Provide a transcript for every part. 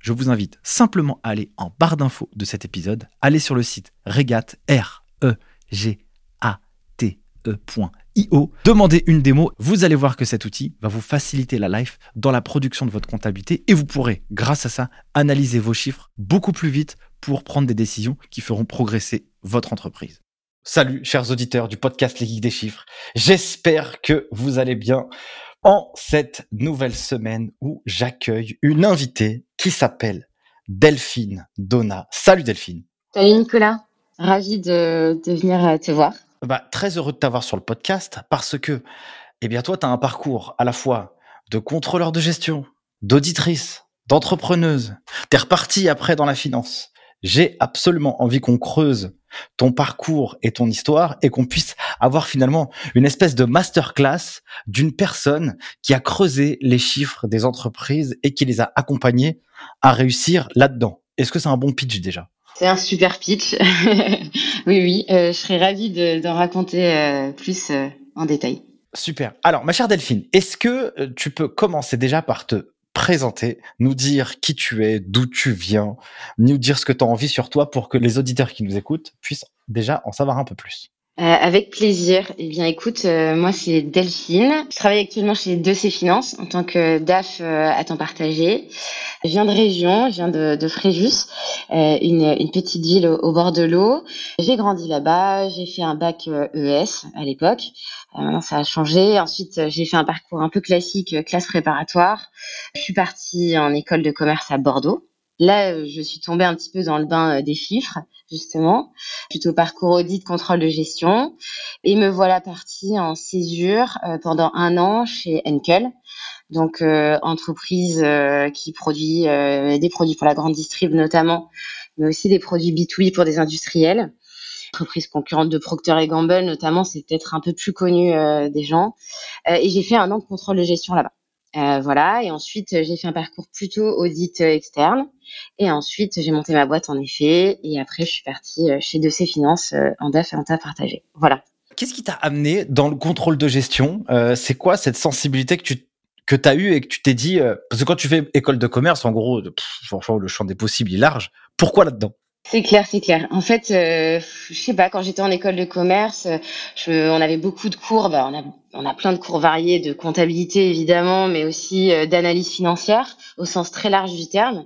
Je vous invite simplement à aller en barre d'infos de cet épisode, aller sur le site regat r e g a t e.io, demandez une démo, vous allez voir que cet outil va vous faciliter la life dans la production de votre comptabilité et vous pourrez grâce à ça analyser vos chiffres beaucoup plus vite pour prendre des décisions qui feront progresser votre entreprise. Salut chers auditeurs du podcast Les Geeks des chiffres. J'espère que vous allez bien en cette nouvelle semaine où j'accueille une invitée qui s'appelle Delphine Donna. Salut Delphine. Salut Nicolas, ravi de, venir euh, te voir. Bah, très heureux de t'avoir sur le podcast parce que, eh bien, toi, tu as un parcours à la fois de contrôleur de gestion, d'auditrice, d'entrepreneuse. Tu es reparti après dans la finance. J'ai absolument envie qu'on creuse ton parcours et ton histoire et qu'on puisse avoir finalement une espèce de masterclass d'une personne qui a creusé les chiffres des entreprises et qui les a accompagnés à réussir là-dedans. Est-ce que c'est un bon pitch déjà? C'est un super pitch. oui, oui, euh, je serais ravie d'en raconter euh, plus euh, en détail. Super. Alors, ma chère Delphine, est-ce que tu peux commencer déjà par te présenter, nous dire qui tu es, d'où tu viens, nous dire ce que tu as envie sur toi pour que les auditeurs qui nous écoutent puissent déjà en savoir un peu plus. Euh, avec plaisir. Eh bien, écoute, euh, moi c'est Delphine. Je travaille actuellement chez 2C Finance en tant que DAF euh, à temps partagé. Je viens de région, je viens de, de Fréjus, une, une, petite ville au, bord de l'eau. J'ai grandi là-bas, j'ai fait un bac ES à l'époque. maintenant, ça a changé. Ensuite, j'ai fait un parcours un peu classique, classe préparatoire. Je suis partie en école de commerce à Bordeaux. Là, euh, je suis tombée un petit peu dans le bain euh, des chiffres, justement, plutôt parcours audit, contrôle de gestion. Et me voilà partie en césure euh, pendant un an chez Enkel, donc entreprise qui produit des produits pour la grande distrib notamment, mais aussi des produits B2B pour des industriels. Entreprise concurrente de Procter Gamble notamment, c'est peut-être un peu plus connu des gens. et j'ai fait un an de contrôle de gestion là-bas. Euh, voilà, et ensuite j'ai fait un parcours plutôt audit euh, externe. Et ensuite j'ai monté ma boîte en effet. Et après je suis partie euh, chez De Finances en DAF et en TAF partagé. Voilà. Qu'est-ce qui t'a amené dans le contrôle de gestion C'est quoi cette sensibilité que tu que as eu et que tu t'es dit Parce que quand tu fais école de commerce, en gros, franchement, le champ des possibles est large. Pourquoi là-dedans? C'est clair, c'est clair. En fait, euh, je sais pas, quand j'étais en école de commerce, je, on avait beaucoup de cours. Bah, on, a, on a plein de cours variés de comptabilité évidemment, mais aussi euh, d'analyse financière au sens très large du terme.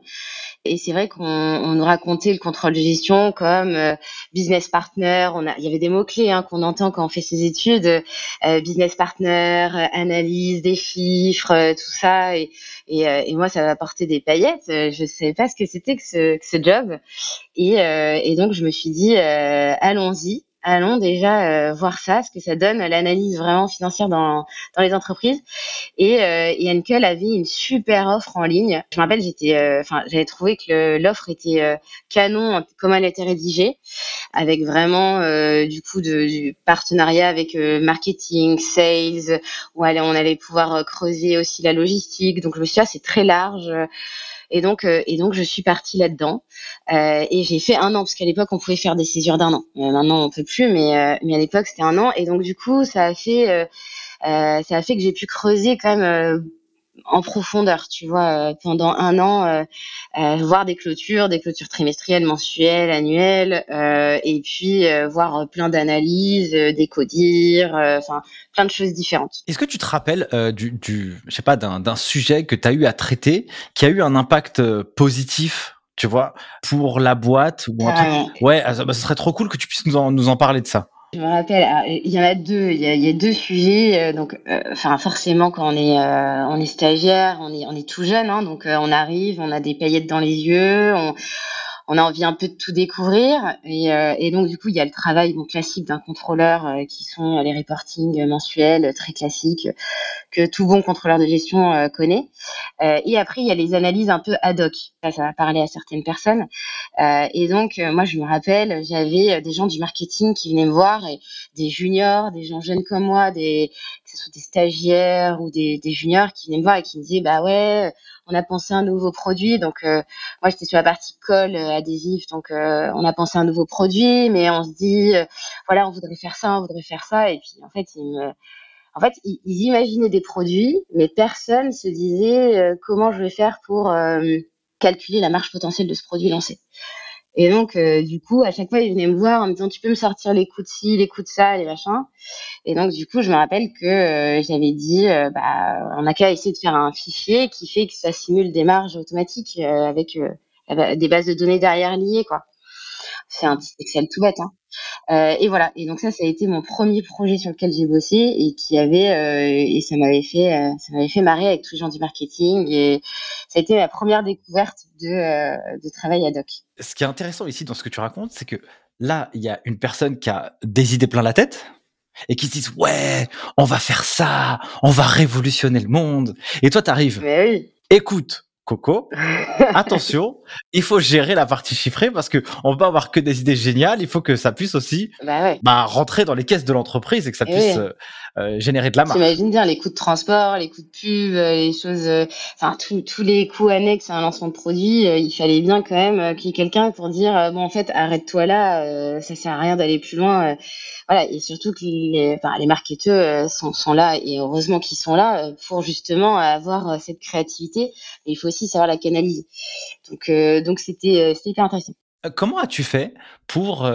Et c'est vrai qu'on on nous racontait le contrôle de gestion comme euh, business partner. On a, il y avait des mots clés hein, qu'on entend quand on fait ses études euh, business partner, analyse des chiffres, tout ça. Et, et, et moi, ça m'a apporté des paillettes. Je savais pas ce que c'était que ce, que ce job. Et, et donc, je me suis dit, allons-y. Allons déjà voir ça, ce que ça donne, l'analyse vraiment financière dans, dans les entreprises. Et, et Enkel avait une super offre en ligne. Je me rappelle, j'étais, enfin, j'avais trouvé que l'offre était canon, comment elle était rédigée, avec vraiment du coup de, du partenariat avec marketing, sales, où on allait pouvoir creuser aussi la logistique. Donc je me suis dit, ah, c'est très large. Et donc, euh, et donc, je suis partie là-dedans. Euh, et j'ai fait un an, parce qu'à l'époque, on pouvait faire des césures d'un an. Euh, maintenant, on peut plus, mais, mais à l'époque, c'était un an. Et donc, du coup, ça a fait, ça a fait que j'ai pu creuser quand même en profondeur, tu vois, euh, pendant un an, euh, euh, voir des clôtures, des clôtures trimestrielles, mensuelles, annuelles, et puis voir plein d'analyses, des codir, enfin plein de choses différentes. Est-ce que tu te rappelles du, du, je sais pas, d'un sujet que tu as eu à traiter, qui a eu un impact positif, tu vois, pour la boîte ou un truc? Ouais, ah, bah, ce serait trop cool que tu puisses nous en, nous en parler de ça. Je me rappelle, ah, il y en a deux, il y a, deux sujets. Euh, donc, euh, forcément, quand on est, euh, on est stagiaire, on est, on est tout jeune, hein, donc on arrive, on a des paillettes dans les yeux, on, on a envie un peu de tout découvrir. Et, euh, donc, du coup, il y a le travail classique d'un contrôleur euh, qui sont les reportings mensuels très classiques que tout bon contrôleur de gestion euh, connaît. et après, il y a les analyses un peu ad hoc. Ça, ça va parler à certaines personnes. et donc, moi, je me rappelle, j'avais des gens du marketing qui venaient me voir, et des juniors, des gens jeunes comme moi, des, ce des stagiaires ou des, juniors qui venaient me voir et qui me disaient, bah ouais, on a pensé un nouveau produit. Donc, euh, moi, j'étais sur la partie colle euh, adhésif. Donc, euh, on a pensé un nouveau produit, mais on se dit, voilà, on voudrait faire ça, on voudrait faire ça. Et puis, en fait, ils en fait, ils, imaginaient des produits, mais personne se disait comment je vais faire pour calculer la marge potentielle de ce produit lancé. Et donc, euh, du coup, à chaque fois, ils venaient me voir en me disant, tu peux me sortir les coups de ci, les coups de ça, les machins. Et donc, du coup, je me rappelle que euh, j'avais dit, euh, bah, on a qu'à essayer de faire un fichier qui fait que ça simule des marges automatiques avec des bases de données derrière liées, quoi. C'est un petit Excel tout bête, hein. Euh, et voilà. Et donc ça, ça a été mon premier projet sur lequel j'ai bossé et qui avait euh, et ça m'avait fait euh, ça m'avait fait marrer avec tous les gens du marketing et ça a été ma première découverte de, de travail ad hoc. Ce qui est intéressant ici dans ce que tu racontes, c'est que là, il y a une personne qui a des idées plein la tête et qui se disent ouais, on va faire ça, on va révolutionner le monde. Et toi, t'arrives. Oui. Écoute, Coco, attention, il faut gérer la partie chiffrée parce que on va pas avoir que des idées géniales, il faut que ça puisse aussi bah bah, rentrer dans les caisses de l'entreprise et que ça eh puisse euh, euh, générer de la marge. J'imagine bien les coûts de transport, les coûts de pub, euh, les choses, enfin tous les coûts annexes à un lancement de produit. il fallait bien quand même qu'il y ait quelqu'un pour dire bon en fait arrête-toi là, ça sert à rien d'aller plus loin voilà, et surtout que les, enfin, les marketeurs euh, sont, sont là, et heureusement qu'ils sont là, euh, pour justement avoir euh, cette créativité. Et il faut aussi savoir la canaliser. Donc, donc c'était, c'était hyper intéressant. Comment as-tu fait pour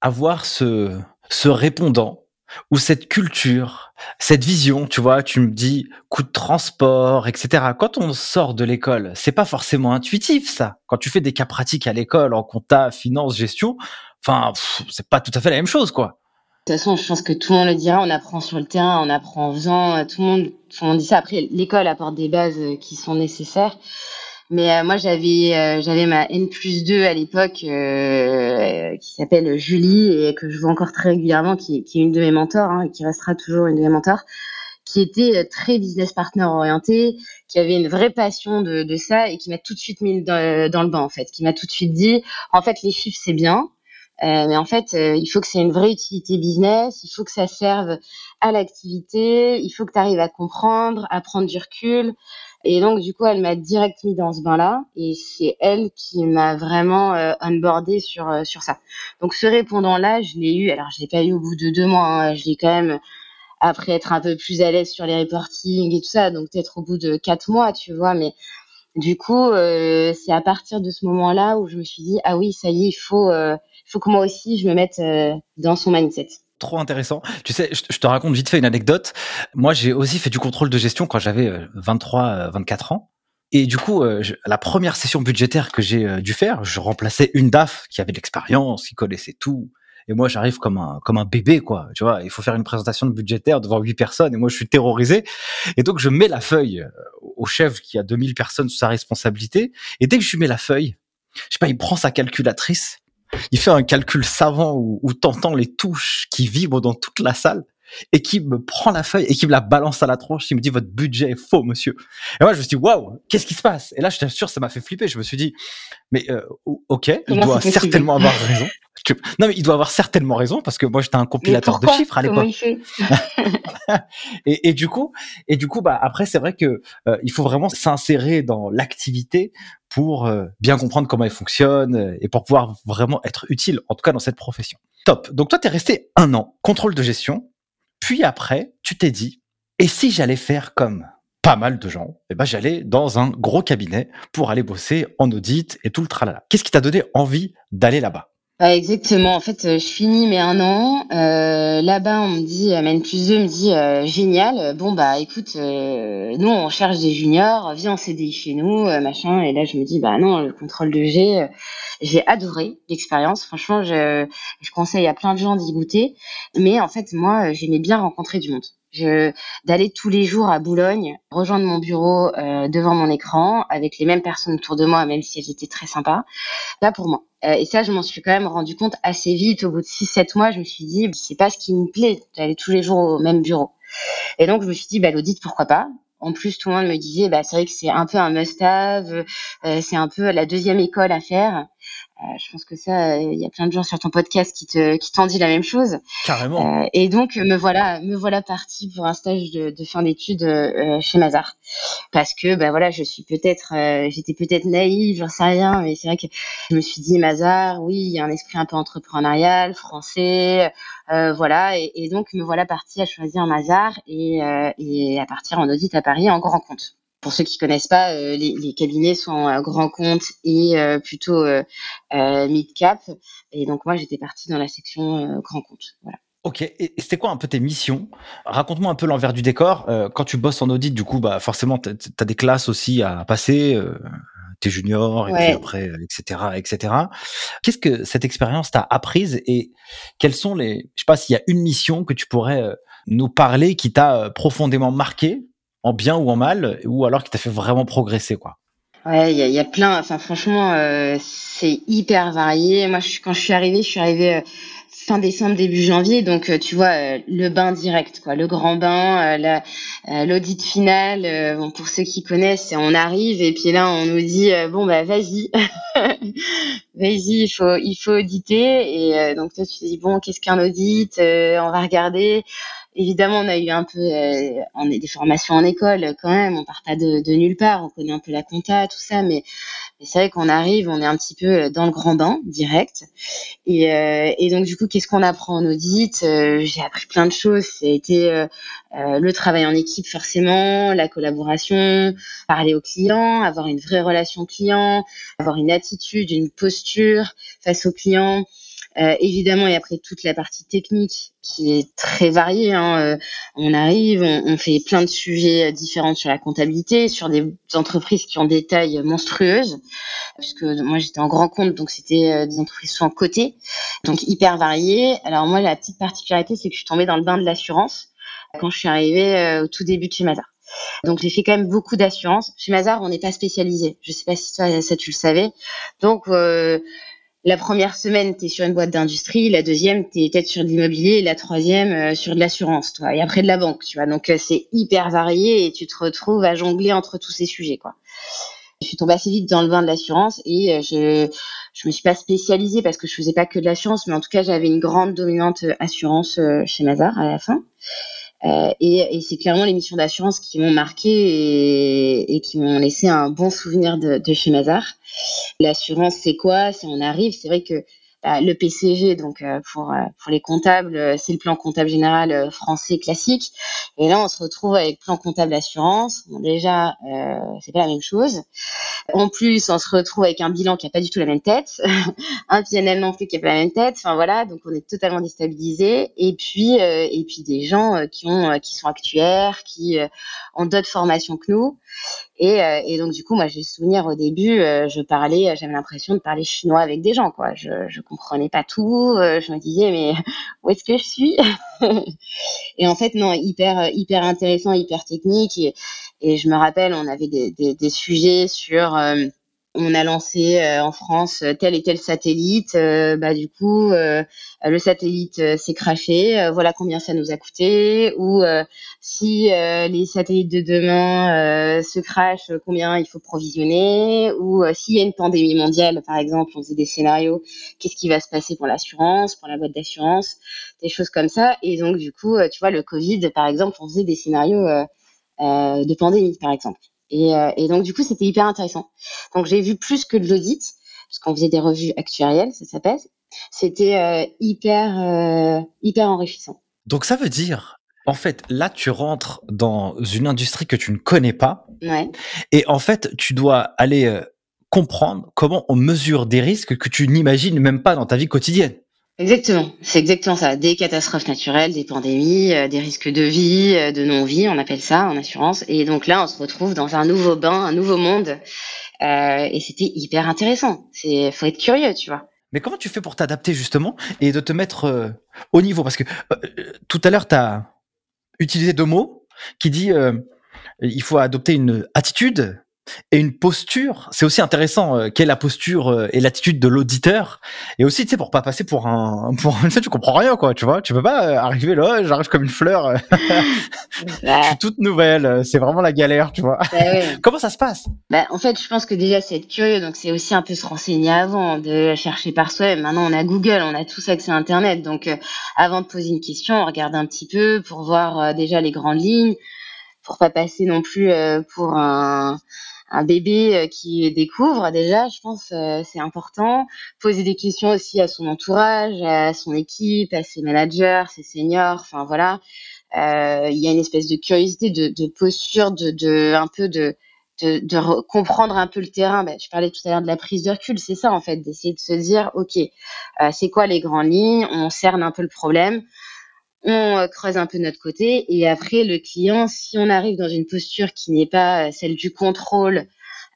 avoir ce, ce répondant ou cette culture, cette vision, tu vois, tu me dis coût de transport, etc. Quand on sort de l'école, c'est pas forcément intuitif ça. Quand tu fais des cas pratiques à l'école en compta, finance, gestion, enfin, c'est pas tout à fait la même chose, quoi. De toute façon, je pense que tout le monde le dira, on apprend sur le terrain, on apprend en faisant, euh, tout le monde, tout le monde dit ça. Après, l'école apporte des bases euh, qui sont nécessaires. Mais euh, moi, j'avais j'avais ma N plus 2 à l'époque qui s'appelle Julie et que je vois encore très régulièrement, qui, qui est une de mes mentors, hein, qui restera toujours une de mes mentors, qui était très business partner orienté, qui avait une vraie passion de, de ça et qui m'a tout de suite mis dans, dans le banc en fait, qui m'a tout de suite dit, en fait, les chiffres c'est bien, euh, mais en fait, euh, il faut que c'est une vraie utilité business, il faut que ça serve à l'activité, il faut que tu arrives à comprendre, à prendre du recul. Et donc, du coup, elle m'a direct mis dans ce bain-là. Et c'est elle qui m'a vraiment euh, onboardé sur, euh, sur ça. Donc, ce répondant-là, je l'ai eu. Alors, je l'ai pas eu au bout de deux mois. Hein, je l'ai quand même, après être un peu plus à l'aise sur les reportings et tout ça. Donc, peut-être au bout de quatre mois, tu vois. Mais du coup, euh, c'est à partir de ce moment-là où je me suis dit, ah oui, ça y est, il faut, euh, faut que moi aussi, je me mette euh, dans son mindset. Trop intéressant. Tu sais, je, te raconte vite fait une anecdote. Moi, j'ai aussi fait du contrôle de gestion quand j'avais 23, 24 ans. Et du coup, la première session budgétaire que j'ai dû faire, je remplaçais une DAF qui avait de l'expérience, qui connaissait tout, et moi j'arrive comme un comme un bébé quoi tu vois il faut faire une présentation de budgétaire devant huit personnes et moi je suis terrorisé et donc je mets la feuille euh, au chef qui a 2000 personnes sous sa responsabilité et dès que je lui mets la feuille je sais pas il prend sa calculatrice Il fait un calcul savant où, où t'entends les touches qui vibrent dans toute la salle et qui me prend la feuille et qui me la balance à la tronche. Il me dit votre budget est faux, monsieur. Et moi, je me suis dit waouh, qu'est-ce qui se passe? Et là, je t'assure, ça m'a fait flipper. Je me suis dit mais euh, ok, il doit certainement avoir raison. Non, mais il doit avoir certainement raison parce que moi j'étais un compilateur de chiffres à l'époque. et, et, du coup, et du coup, bah après c'est vrai que euh, il faut vraiment s'insérer dans l'activité pour euh, bien comprendre comment elle fonctionne et pour pouvoir vraiment être utile, en tout cas dans cette profession. Top. Donc toi, tu es resté un an, contrôle de gestion. Puis après, tu t'es dit, et si j'allais faire comme pas mal de gens, eh ben j'allais dans un gros cabinet pour aller bosser en audit et tout le tralala. Qu'est-ce qui t'a donné envie d'aller là-bas? Exactement. En fait, je finis mes un an. Euh, là-bas, on me dit, N plus 2 me dit, euh, génial. Bon, bah, écoute, euh, nous, on cherche des juniors. Viens en CDI chez nous, machin. Et là, je me dis, bah non, le contrôle de G, j'ai adoré l'expérience. Franchement, je, je conseille à plein de gens d'y goûter. Mais en fait, moi, j'aimais bien rencontrer du monde d'aller tous les jours à Boulogne, rejoindre mon bureau euh, devant mon écran avec les mêmes personnes autour de moi, même si elles étaient très sympas. Là pour moi. Euh, et ça, je m'en suis quand même rendu compte assez vite. Au bout de 6-7 mois, je me suis dit, c'est pas ce qui me plaît d'aller tous les jours au même bureau. Et donc, je me suis dit, bah, l'audit, pourquoi pas? En plus, tout le monde me disait, bah, c'est vrai que c'est un peu un must-have, euh, c'est un peu la deuxième école à faire. Euh, je pense que ça, il y a plein de gens sur ton podcast qui te qui t'en dit la même chose. Carrément. Euh, et donc me voilà me voilà partie pour un stage de, de fin d'études euh, chez Mazar, parce que ben voilà, je suis peut-être, j'étais peut-être naïve, j'en sais rien, mais c'est vrai que je me suis dit Mazar, oui, il y a un esprit un peu entrepreneurial, français, voilà, et, et, donc me voilà partie à choisir Mazar et, et à partir en audit à Paris en grand compte pour ceux qui connaissent pas, euh, les, cabinets sont euh, grand compte et euh, plutôt mid cap. Et donc moi, j'étais partie dans la section grand compte. Voilà. Ok, et c'était quoi un peu tes missions? Raconte-moi un peu l'envers du décor. quand tu bosses en audit, du coup, bah forcément, tu as des classes aussi à passer. t'es junior et puis après, etc., etc. Qu'est-ce que cette expérience t'a apprise et quelles sont les, je sais pas s'il y a une mission que tu pourrais nous parler qui t'a profondément marqué? En bien ou en mal, ou alors qui t'a fait vraiment progresser, quoi. Ouais, il y a, plein. Franchement, euh, c'est hyper varié. Moi, quand je suis arrivée, je suis arrivée euh, fin décembre, début janvier. Donc, euh, tu vois, le bain direct, quoi, le grand bain, l'audit final. pour ceux qui connaissent, on arrive et puis là, on nous dit bon bah vas-y, vas-y, il faut il faut auditer. Et donc toi, tu te dis bon, qu'est-ce qu'un audit? On va regarder. Évidemment, on a eu un peu euh, on est des formations en école quand même. On part pas de, de, nulle part. On connaît un peu la compta, tout ça, mais, c'est vrai qu'on arrive, on est un petit peu dans le grand bain direct. Et, euh, et donc du coup, qu'est-ce qu'on apprend en audit? Euh, J'ai appris plein de choses. C'était euh, le travail en équipe forcément, la collaboration, parler aux clients, avoir une vraie relation client, avoir une attitude, une posture face aux clients. Euh, évidemment, et après toute la partie technique qui est très variée. Hein, euh, on arrive, on, fait plein de sujets différents sur la comptabilité, sur des entreprises qui ont des tailles monstrueuses, puisque moi j'étais en grand compte, donc c'était euh, des entreprises en côté, donc hyper variées. Alors moi, la petite particularité, c'est que je suis tombée dans le bain de l'assurance quand je suis arrivée au tout début de chez Mazar. Donc j'ai fait quand même beaucoup d'assurance. Chez Mazar, on n'est pas spécialisé. Je sais pas si ça tu le savais. Donc euh, la première semaine, tu es sur une boîte d'industrie, la deuxième, tu es peut-être sur de l'immobilier, la troisième, euh, sur de l'assurance, toi, et après de la banque, tu vois. Donc, euh, c'est hyper varié et tu te retrouves à jongler entre tous ces sujets, quoi. Je suis tombée assez vite dans le bain de l'assurance et euh, je je me suis pas spécialisée parce que je faisais pas que de l'assurance, mais en tout cas, j'avais une grande dominante assurance chez Mazar à la fin. Euh, et, et c'est clairement les missions d'assurance qui m'ont marqué et, et, qui m'ont laissé un bon souvenir de, de chez Mazar. L'assurance, c'est quoi? Si on arrive, c'est vrai que le PCG, donc euh, pour, euh, pour les comptables, euh, c'est le plan comptable général français classique. Et là, on se retrouve avec plan comptable assurance. Déjà, euh, c'est pas la même chose. En plus, on se retrouve avec un bilan qui a pas du tout la même tête, un PNL non plus qui a pas la même tête. Enfin voilà, donc on est totalement déstabilisé. Et puis et puis des gens qui ont qui sont actuaires, qui ont d'autres formations que nous. Et, euh, donc du coup, moi, j'ai souvenir au début, euh, je parlais, j'avais l'impression de parler chinois avec des gens, quoi. Je, je comprenais pas tout. Euh, je me disais, mais où est-ce que je suis Et en fait, non, hyper, hyper intéressant, hyper technique. Et, et, je me rappelle, on avait des, des, des sujets sur on a lancé en France tel et tel satellite. bah du coup, le satellite s'est craché. voilà combien ça nous a coûté. Ou si les satellites de demain se crachent, combien il faut provisionner. Ou s'il y a une pandémie mondiale, par exemple, on faisait des scénarios. Qu'est-ce qui va se passer pour l'assurance, pour la boîte d'assurance, des choses comme ça. Et donc du coup, tu vois, le Covid, par exemple, on faisait des scénarios de pandémie, par exemple. Euh, et, donc, du coup, c'était hyper intéressant. Donc, j'ai vu plus que de l'audit, parce qu'on faisait des revues actuarielles, ça s'appelle. C'était euh, hyper, euh, hyper enrichissant. Donc, ça veut dire, en fait, là, tu rentres dans une industrie que tu ne connais pas. Ouais. Et en fait, tu dois aller comprendre comment on mesure des risques que tu n'imagines même pas dans ta vie quotidienne. Exactement, c'est exactement ça. Des catastrophes naturelles, des pandémies, euh, des risques de vie, euh, de non-vie, on appelle ça en assurance. Et donc là, on se retrouve dans un nouveau bain, un nouveau monde. Euh, et c'était hyper intéressant. C'est, faut être curieux, tu vois. Mais comment tu fais pour t'adapter justement et de te mettre au niveau? Parce que tout à l'heure, tu as utilisé deux mots qui dit il faut adopter une attitude et une posture. C'est aussi intéressant euh, quelle est la posture euh, et l'attitude de l'auditeur. Et aussi, tu sais, pour pas passer pour un, pour tu comprends rien, quoi. Tu vois, tu peux pas euh, arriver là, j'arrive comme une fleur. je suis toute nouvelle. C'est vraiment la galère, tu vois. Bah Comment ça se passe? Bah, en fait, je pense que déjà c'est être curieux, donc c'est aussi un peu se renseigner avant, de chercher par soi. Maintenant, on a Google, on a tous accès à Internet, donc avant de poser une question, on regarde un petit peu pour voir déjà les grandes lignes, pour pas passer non plus pour un un bébé euh, qui découvre déjà, je pense euh, c'est important. Poser des questions aussi à son entourage, à son équipe, à ses managers, ses seniors, enfin voilà. Euh, il y a une espèce de curiosité, de, de posture, de, de, un peu de, de, de comprendre un peu le terrain. Ben, je parlais tout à l'heure de la prise de recul, c'est ça en fait, d'essayer de se dire, ok, euh, c'est quoi les grandes lignes, on cerne un peu le problème, on euh, creuse un peu notre côté et après le client, si on arrive dans une posture qui n'est pas euh, celle du contrôle,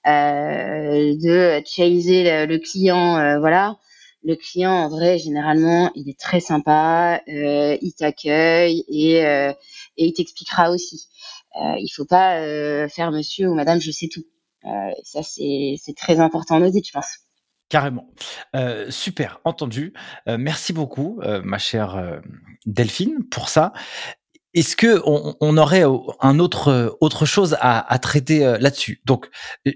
euh, de chaser le, client, voilà, le client en vrai généralement il est très sympa, il t'accueille et, et il t'expliquera aussi. il faut pas faire monsieur ou madame je sais tout. ça c'est très important en audit je pense. Carrément. Euh, super, entendu. Euh, merci beaucoup, euh, ma chère Delphine, pour ça. Est-ce que on, aurait un autre autre chose à, traiter là-dessus? Donc,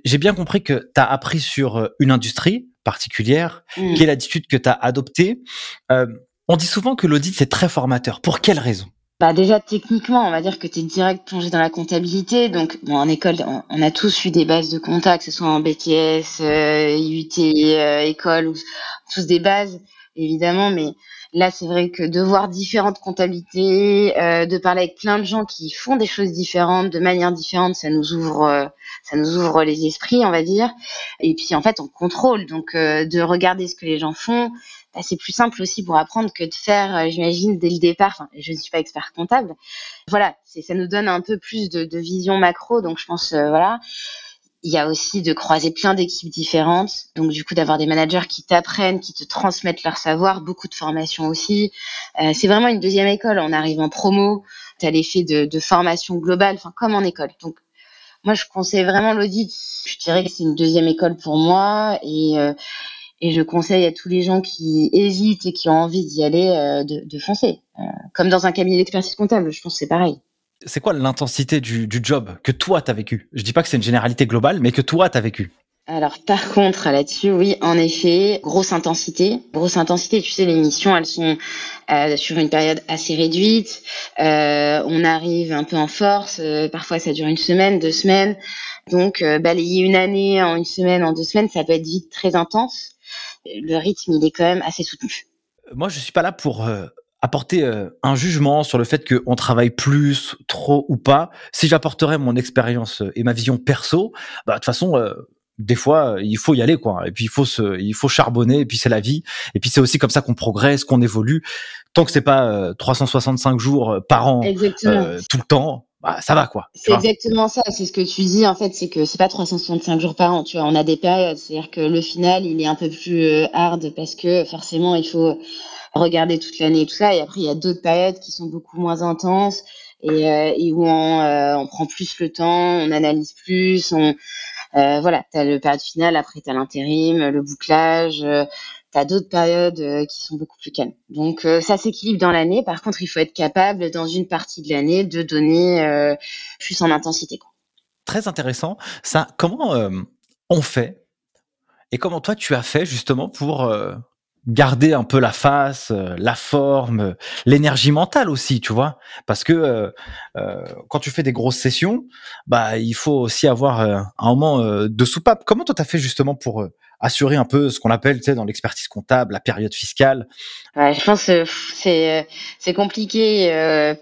j'ai bien compris que tu as appris sur une industrie particulière, mmh. quelle attitude que tu as adoptée? on dit souvent que l'audit c'est très formateur. Pour quelle raison? Bah déjà techniquement, on va dire que tu es direct plongé dans la comptabilité. Donc bon, en école, on, a tous eu des bases de compta, que ce soit en BTS, euh, IUT, euh, école, ou, tous des bases évidemment. Mais là, c'est vrai que de voir différentes comptabilités, euh, de parler avec plein de gens qui font des choses différentes, de manière différente, ça nous ouvre, euh, ça nous ouvre les esprits, on va dire. Et puis en fait, on contrôle. Donc euh, de regarder ce que les gens font, bah, c'est plus simple aussi pour apprendre que de faire, euh, j'imagine, dès le départ. Enfin, je ne suis pas expert comptable. Voilà, ça nous donne un peu plus de, vision macro. Donc, je pense, euh, voilà. Il y a aussi de croiser plein d'équipes différentes. Donc, du coup, d'avoir des managers qui t'apprennent, qui te transmettent leur savoir, beaucoup de formation aussi. Euh, c'est vraiment une deuxième école. On arrive en promo. Tu as l'effet de, formation globale, enfin, comme en école. Donc, moi, je conseille vraiment l'audit. Je dirais que c'est une deuxième école pour moi. Et, et je conseille à tous les gens qui hésitent et qui ont envie d'y aller euh, de, foncer. Euh, comme dans un cabinet d'expertise comptable, je pense que c'est pareil. C'est quoi l'intensité du, job que toi, tu as vécu? Je dis pas que c'est une généralité globale, mais que toi, tu as vécu. Alors par contre là-dessus, oui, en effet, grosse intensité, grosse intensité. Tu sais, les missions, elles sont euh, sur une période assez réduite. on arrive un peu en force. parfois, ça dure une semaine, deux semaines. Donc balayer une année en une semaine, en deux semaines, ça peut être vite très intense le rythme, il est quand même assez soutenu. Moi, je suis pas là pour euh, apporter euh, un jugement sur le fait qu'on travaille plus, trop ou pas. Si j'apporterais mon expérience et ma vision perso, bah, de toute façon, euh, des fois, il faut y aller, quoi. Et puis, il faut se, il faut charbonner, et puis c'est la vie. Et puis, c'est aussi comme ça qu'on progresse, qu'on évolue. Tant que c'est pas 365 jours par an, tout le temps, bah, ça va quoi. C'est exactement ça, c'est ce que tu dis en fait, c'est que c'est pas 365 jours par an, tu vois, on a des périodes, c'est-à-dire que le final, il est un peu plus euh, hard parce que forcément, il faut regarder toute l'année et tout ça, et après, il y a d'autres périodes qui sont beaucoup moins intenses et, euh, et où on, euh, on, prend plus le temps, on analyse plus, on, voilà, tu as le période finale, après tu as l'intérim, le bouclage, tu as d'autres périodes qui sont beaucoup plus calmes. Donc ça s'équilibre dans l'année. Par contre, il faut être capable, dans une partie de l'année, de donner plus en intensité. Quoi. Très intéressant. Ça, comment on fait? Et comment toi tu as fait justement pour garder un peu la face, euh, la forme, euh, l'énergie mentale aussi, tu vois, parce que euh, euh, quand tu fais des grosses sessions, bah il faut aussi avoir un moment de soupape. Comment toi t'as fait justement pour assurer un peu ce qu'on appelle, tu sais, dans l'expertise comptable, la période fiscale ouais, Je pense que c'est c'est compliqué. Euh,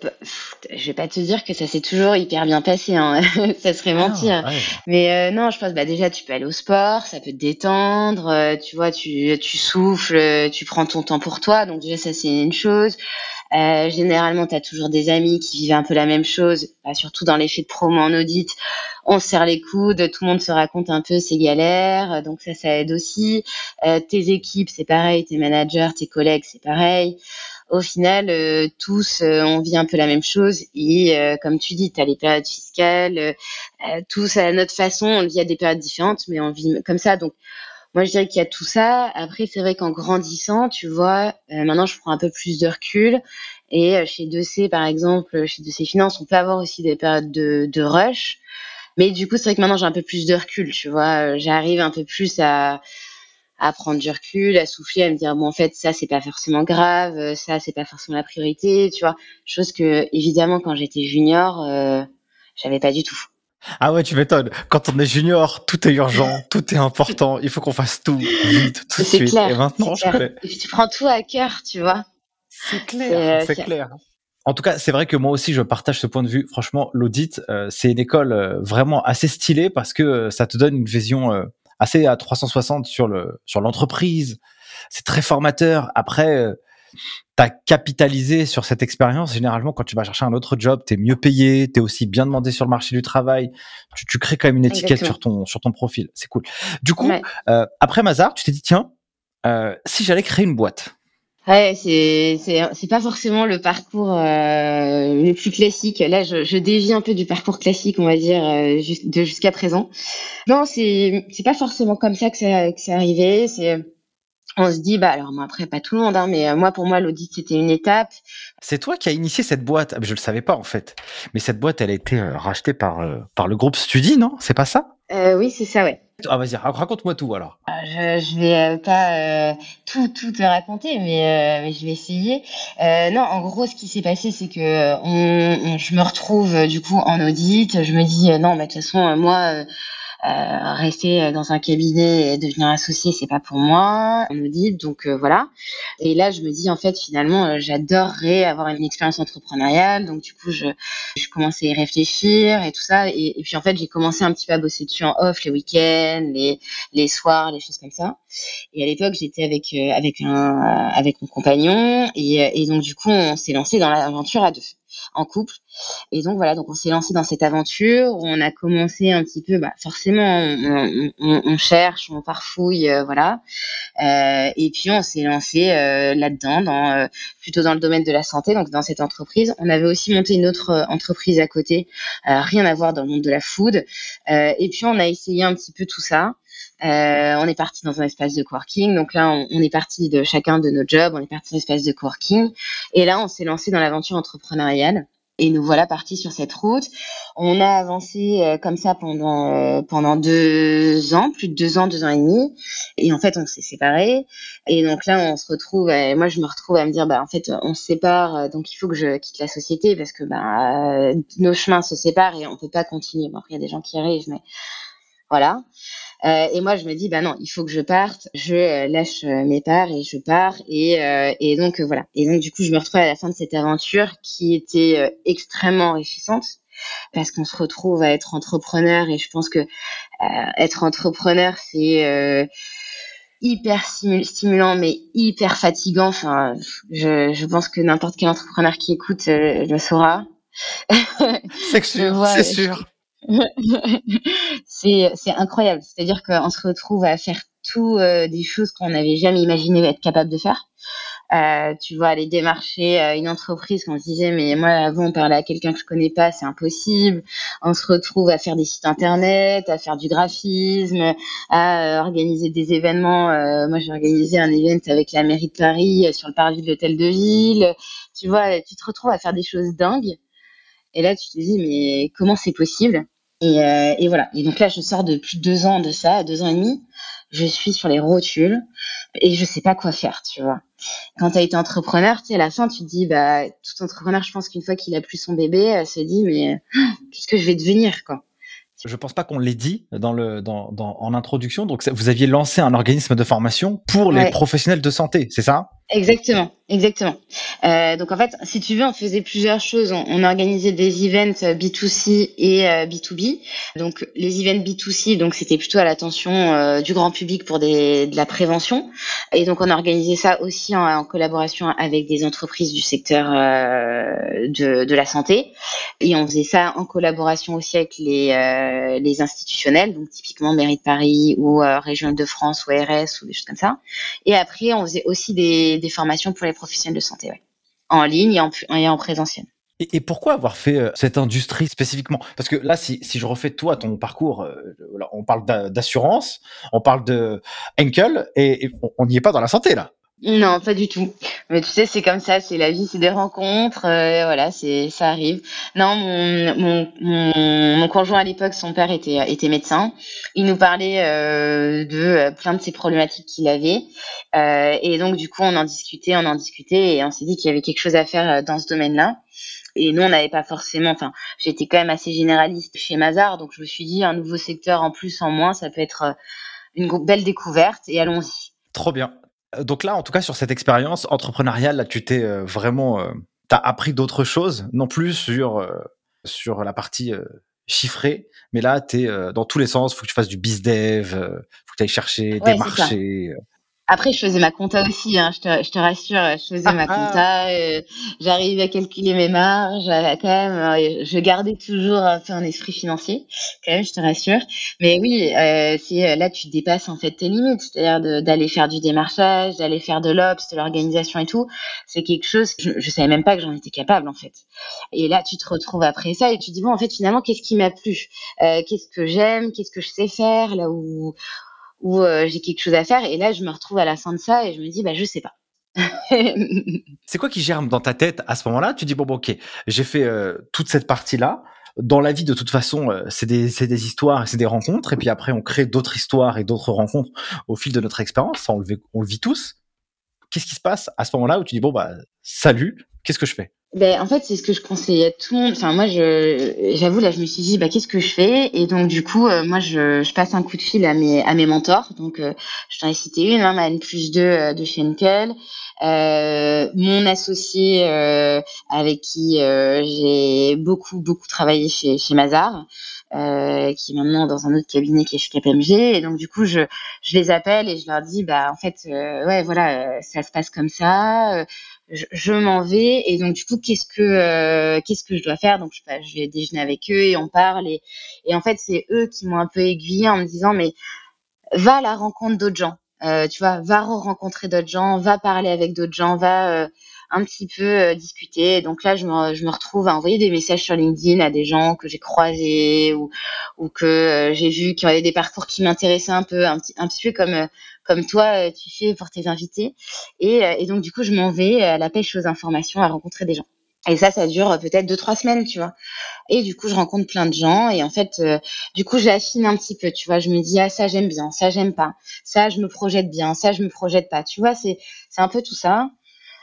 je vais pas te dire que ça s'est toujours hyper bien passé, hein. ça serait ah mentir. Mais non, je pense bah déjà tu peux aller au sport, ça peut te détendre, tu vois, tu tu souffles euh, tu prends ton temps pour toi. Donc déjà, ça, c'est une chose. Euh, généralement, tu as toujours des amis qui vivent un peu la même chose, bah, surtout dans l'effet de promo en audit. On se serre les coudes, tout le monde se raconte un peu ses galères, donc ça, ça aide aussi. Euh, tes équipes, c'est pareil, tes managers, tes collègues, c'est pareil. Au final, tous, on vit un peu la même chose. Et comme tu dis, tu as les périodes fiscales, tous à notre façon, on vit à des périodes différentes, mais on vit comme ça. Donc, moi, je dirais qu'il y a tout ça. Après, c'est vrai qu'en grandissant, tu vois, euh, maintenant, je prends un peu plus de recul. Et euh, chez 2C, par exemple, chez 2C Finance, on peut avoir aussi des périodes de, de rush. Mais du coup, c'est vrai que maintenant, j'ai un peu plus de recul, tu vois. Euh, j'arrive un peu plus à, à prendre du recul, à souffler, à me dire, bon, en fait, ça, c'est pas forcément grave, ça, c'est pas forcément la priorité, tu vois. Chose que, évidemment, quand j'étais junior, euh, j'avais pas du tout. Ah ouais, tu m'étonnes. Quand on est junior, tout est urgent, tout est important. Il faut qu'on fasse tout vite, tout de suite. Clair, Et maintenant, je Tu prends tout à cœur, tu vois. C'est clair, c'est clair. En tout cas, c'est vrai que moi aussi, je partage ce point de vue. Franchement, l'audit, euh, c'est une école euh, vraiment assez stylée parce que euh, ça te donne une vision assez à 360 sur le sur l'entreprise. C'est très formateur. Après, tu as capitalisé sur cette expérience. Généralement, quand tu vas chercher un autre job, tu es mieux payé, tu es aussi bien demandé sur le marché du travail. Tu, tu crées quand même une étiquette sur ton, sur ton profil. C'est cool. Du coup, euh, après Mazar, tu t'es dit, tiens, euh, si j'allais créer une boîte. Ouais, c'est c'est pas forcément le parcours euh, le plus classique. Là, je, je dévie un peu du parcours classique, on va dire, euh, de jusqu'à présent. Non, c'est c'est pas forcément comme ça que ça que c'est arrivé. C'est on se dit, bah alors moi après pas tout le monde, hein, mais euh, moi pour moi l'audit c'était une étape. C'est toi qui as initié cette boîte? Ah, je le savais pas en fait, mais cette boîte elle a été euh, rachetée par euh, par le groupe Studi, non? C'est pas ça? Oui, c'est ça, ouais. Ah vas-y, raconte-moi tout alors. Je, je vais pas tout tout te raconter, mais, mais je vais essayer. non, en gros, ce qui s'est passé, c'est que on, je me retrouve du coup en audit. Je me dis non, mais de toute façon moi euh, rester dans un cabinet et devenir associé, c'est pas pour moi. On nous dit donc euh, voilà. Et là, je me dis en fait finalement, euh, j'adorerais avoir une expérience entrepreneuriale. Donc du coup, je, je commençais à y réfléchir et tout ça. Et, puis en fait, j'ai commencé un petit peu à bosser dessus en off les week-ends, les les soirs, les choses comme ça. Et à l'époque, j'étais avec avec un avec mon compagnon et, et donc du coup, on s'est lancé dans l'aventure à deux en couple. Et donc voilà, donc on s'est lancé dans cette aventure. On a commencé un petit peu, bah, forcément, on, cherche, on farfouille, euh, voilà. Euh, et puis on s'est lancé euh, là-dedans, dans, plutôt dans le domaine de la santé, donc dans cette entreprise. On avait aussi monté une autre entreprise à côté, rien à voir dans le monde de la food. et puis on a essayé un petit peu tout ça. On est parti dans un espace de coworking. Donc là, on, est parti de chacun de nos jobs, on est parti dans un espace de coworking. Et là, on s'est lancé dans l'aventure entrepreneuriale. Et nous voilà partis sur cette route. On a avancé euh, comme ça pendant euh, pendant deux ans, plus de deux ans, deux ans et demi. Et en fait, on s'est séparés. Et donc là, on se retrouve. Et moi, je me retrouve à me dire, bah en fait, on se sépare. Donc il faut que je quitte la société parce que bah nos chemins se séparent et on peut pas continuer. Bon, il y a des gens qui arrivent, mais voilà. Euh, et moi, je me dis, bah non, il faut que je parte. Je euh, lâche euh, mes parts et je pars. Et, et donc voilà. Et donc du coup, je me retrouve à la fin de cette aventure qui était extrêmement enrichissante parce qu'on se retrouve à être entrepreneur. Et je pense que être entrepreneur, c'est hyper stimulant mais hyper fatigant. Enfin, je, je pense que n'importe quel entrepreneur qui écoute le saura. C'est sûr, c'est sûr. c'est incroyable. C'est-à-dire qu'on se retrouve à faire tout euh, des choses qu'on n'avait jamais imaginé être capable de faire. Euh, tu vois, aller démarcher euh, une entreprise quand on se disait, mais moi, avant, parlait à quelqu'un que je connais pas, c'est impossible. On se retrouve à faire des sites internet, à faire du graphisme, à euh, organiser des événements. moi, j'ai organisé un event avec la mairie de Paris sur le parvis de l'hôtel de ville. Tu vois, tu te retrouves à faire des choses dingues. Et là, tu te dis, mais comment c'est possible? Et, et, voilà. Et donc là, je sors depuis deux ans de ça, deux ans et demi je suis sur les rotules et je sais pas quoi faire, tu vois. Quand tu as été entrepreneur, tu sais, à la fin, tu te dis, bah, tout entrepreneur, je pense qu'une fois qu'il a plus son bébé, elle se dit, mais qu'est-ce que je vais devenir, quoi? Je pense pas qu'on l'ait dit dans le, dans, dans, en introduction. Donc, vous aviez lancé un organisme de formation pour les professionnels de santé, c'est ça? Exactement, exactement. Euh, donc en fait, si tu veux, on faisait plusieurs choses. On, organisait des events B2C et euh, B2B. Donc les events B2C, donc c'était plutôt à l'attention euh, du grand public pour de la prévention. Et donc on organisait ça aussi en, collaboration avec des entreprises du secteur euh, de, la santé. Et on faisait ça en collaboration aussi avec les, euh, les institutionnels, donc typiquement Mairie de Paris ou Région de France ou RS ou des choses comme ça. Et après, on faisait aussi des des formations pour les professionnels de santé, en ligne et en, présentiel. Et, pourquoi avoir fait euh, cette industrie spécifiquement? Parce que là, si, je refais toi ton parcours, euh, on parle d'assurance, on parle de et, on n'y est pas dans la santé là. Non, pas du tout. Mais tu sais, c'est comme ça, c'est la vie, c'est des rencontres, euh, voilà, c'est ça arrive. Non, mon, mon, mon, conjoint à l'époque, son père était était médecin. Il nous parlait euh, de euh, plein de ces problématiques qu'il avait, euh, et donc du coup, on en discutait, on en discutait, et on s'est dit qu'il y avait quelque chose à faire euh, dans ce domaine-là. Et nous, on n'avait pas forcément, enfin, j'étais quand même assez généraliste chez Mazar, donc je me suis dit un nouveau secteur en plus, en moins, ça peut être une belle découverte, et allons-y. Trop bien. Euh, donc là, en tout cas, sur cette expérience entrepreneuriale, là, tu t'es euh, vraiment, euh, t'as appris d'autres choses, non plus sur sur la partie chiffrée, mais là, tu es dans tous les sens. Faut que tu fasses du biz dev, faut que tu ailles chercher des marchés. Après, je faisais ma compta aussi, hein, je, te, je te rassure, je faisais ma compta, euh, j'arrivais à calculer mes marges, quand même, euh, je gardais toujours un peu un esprit financier, quand même, je te rassure. Mais oui, euh, c'est là tu dépasses en fait tes limites, c'est-à-dire d'aller faire du démarchage, d'aller faire de l'ops, de l'organisation et tout. C'est quelque chose, je, je savais même pas que j'en étais capable en fait. Et là, tu te retrouves après ça et tu te dis bon, en fait, finalement, qu'est-ce qui m'a plu, qu'est-ce que j'aime, qu'est-ce que je sais faire, là où où euh, j'ai quelque chose à faire. Et là, je me retrouve à la fin de ça et je me dis, bah, je sais pas. c'est quoi qui germe dans ta tête à ce moment-là? Tu dis, bon, bon ok, j'ai fait euh, toute cette partie-là. Dans la vie, de toute façon, euh, c'est des, des, histoires c'est des rencontres. Et puis après, on crée d'autres histoires et d'autres rencontres au fil de notre expérience. On, on le vit tous. Qu'est-ce qui se passe à ce moment-là où tu dis, bon, bah, salut, qu'est-ce que je fais? Ben, en fait, c'est ce que je conseillais à tout le monde. Enfin, moi, je, j'avoue, là, je me suis dit, bah, qu'est-ce que je fais? Et donc, du coup, euh, moi, je, passe un coup de fil à mes, à mes mentors. Donc, euh, je t'en ai cité une, hein, ma N plus 2 euh, de chez Euh, mon associé avec qui j'ai beaucoup, beaucoup travaillé chez, chez Mazar, qui est maintenant dans un autre cabinet qui est chez KPMG. Et donc, du coup, je, je les appelle et je leur dis, bah, en fait, ouais, voilà, ça se passe comme ça je, m'en vais et donc du coup qu'est-ce que euh, qu'est-ce que je dois faire? Donc je, je, vais déjeuner avec eux et on parle et, et en fait c'est eux qui m'ont un peu aiguillé en me disant mais va à la rencontre d'autres gens. Euh, tu vois va rencontrer d'autres gens va parler avec d'autres gens va euh, un petit peu discuter. Donc là je me, je me retrouve à envoyer des messages sur LinkedIn à des gens que j'ai croisés ou ou que j'ai vu qui avaient des parcours qui m'intéressaient un peu un petit un petit peu comme comme toi, euh, tu fais pour tes invités. Et, euh, et donc, du coup, je m'en vais à la pêche aux informations, à rencontrer des gens. Et ça, ça dure peut-être deux, trois semaines, tu vois. Et du coup, je rencontre plein de gens. Et en fait, euh, du coup, j'affine un petit peu, tu vois. Je me dis, ah, ça, j'aime bien, ça, j'aime pas. Ça, je me projette bien, ça, je me projette pas. Tu vois, c'est, un peu tout ça.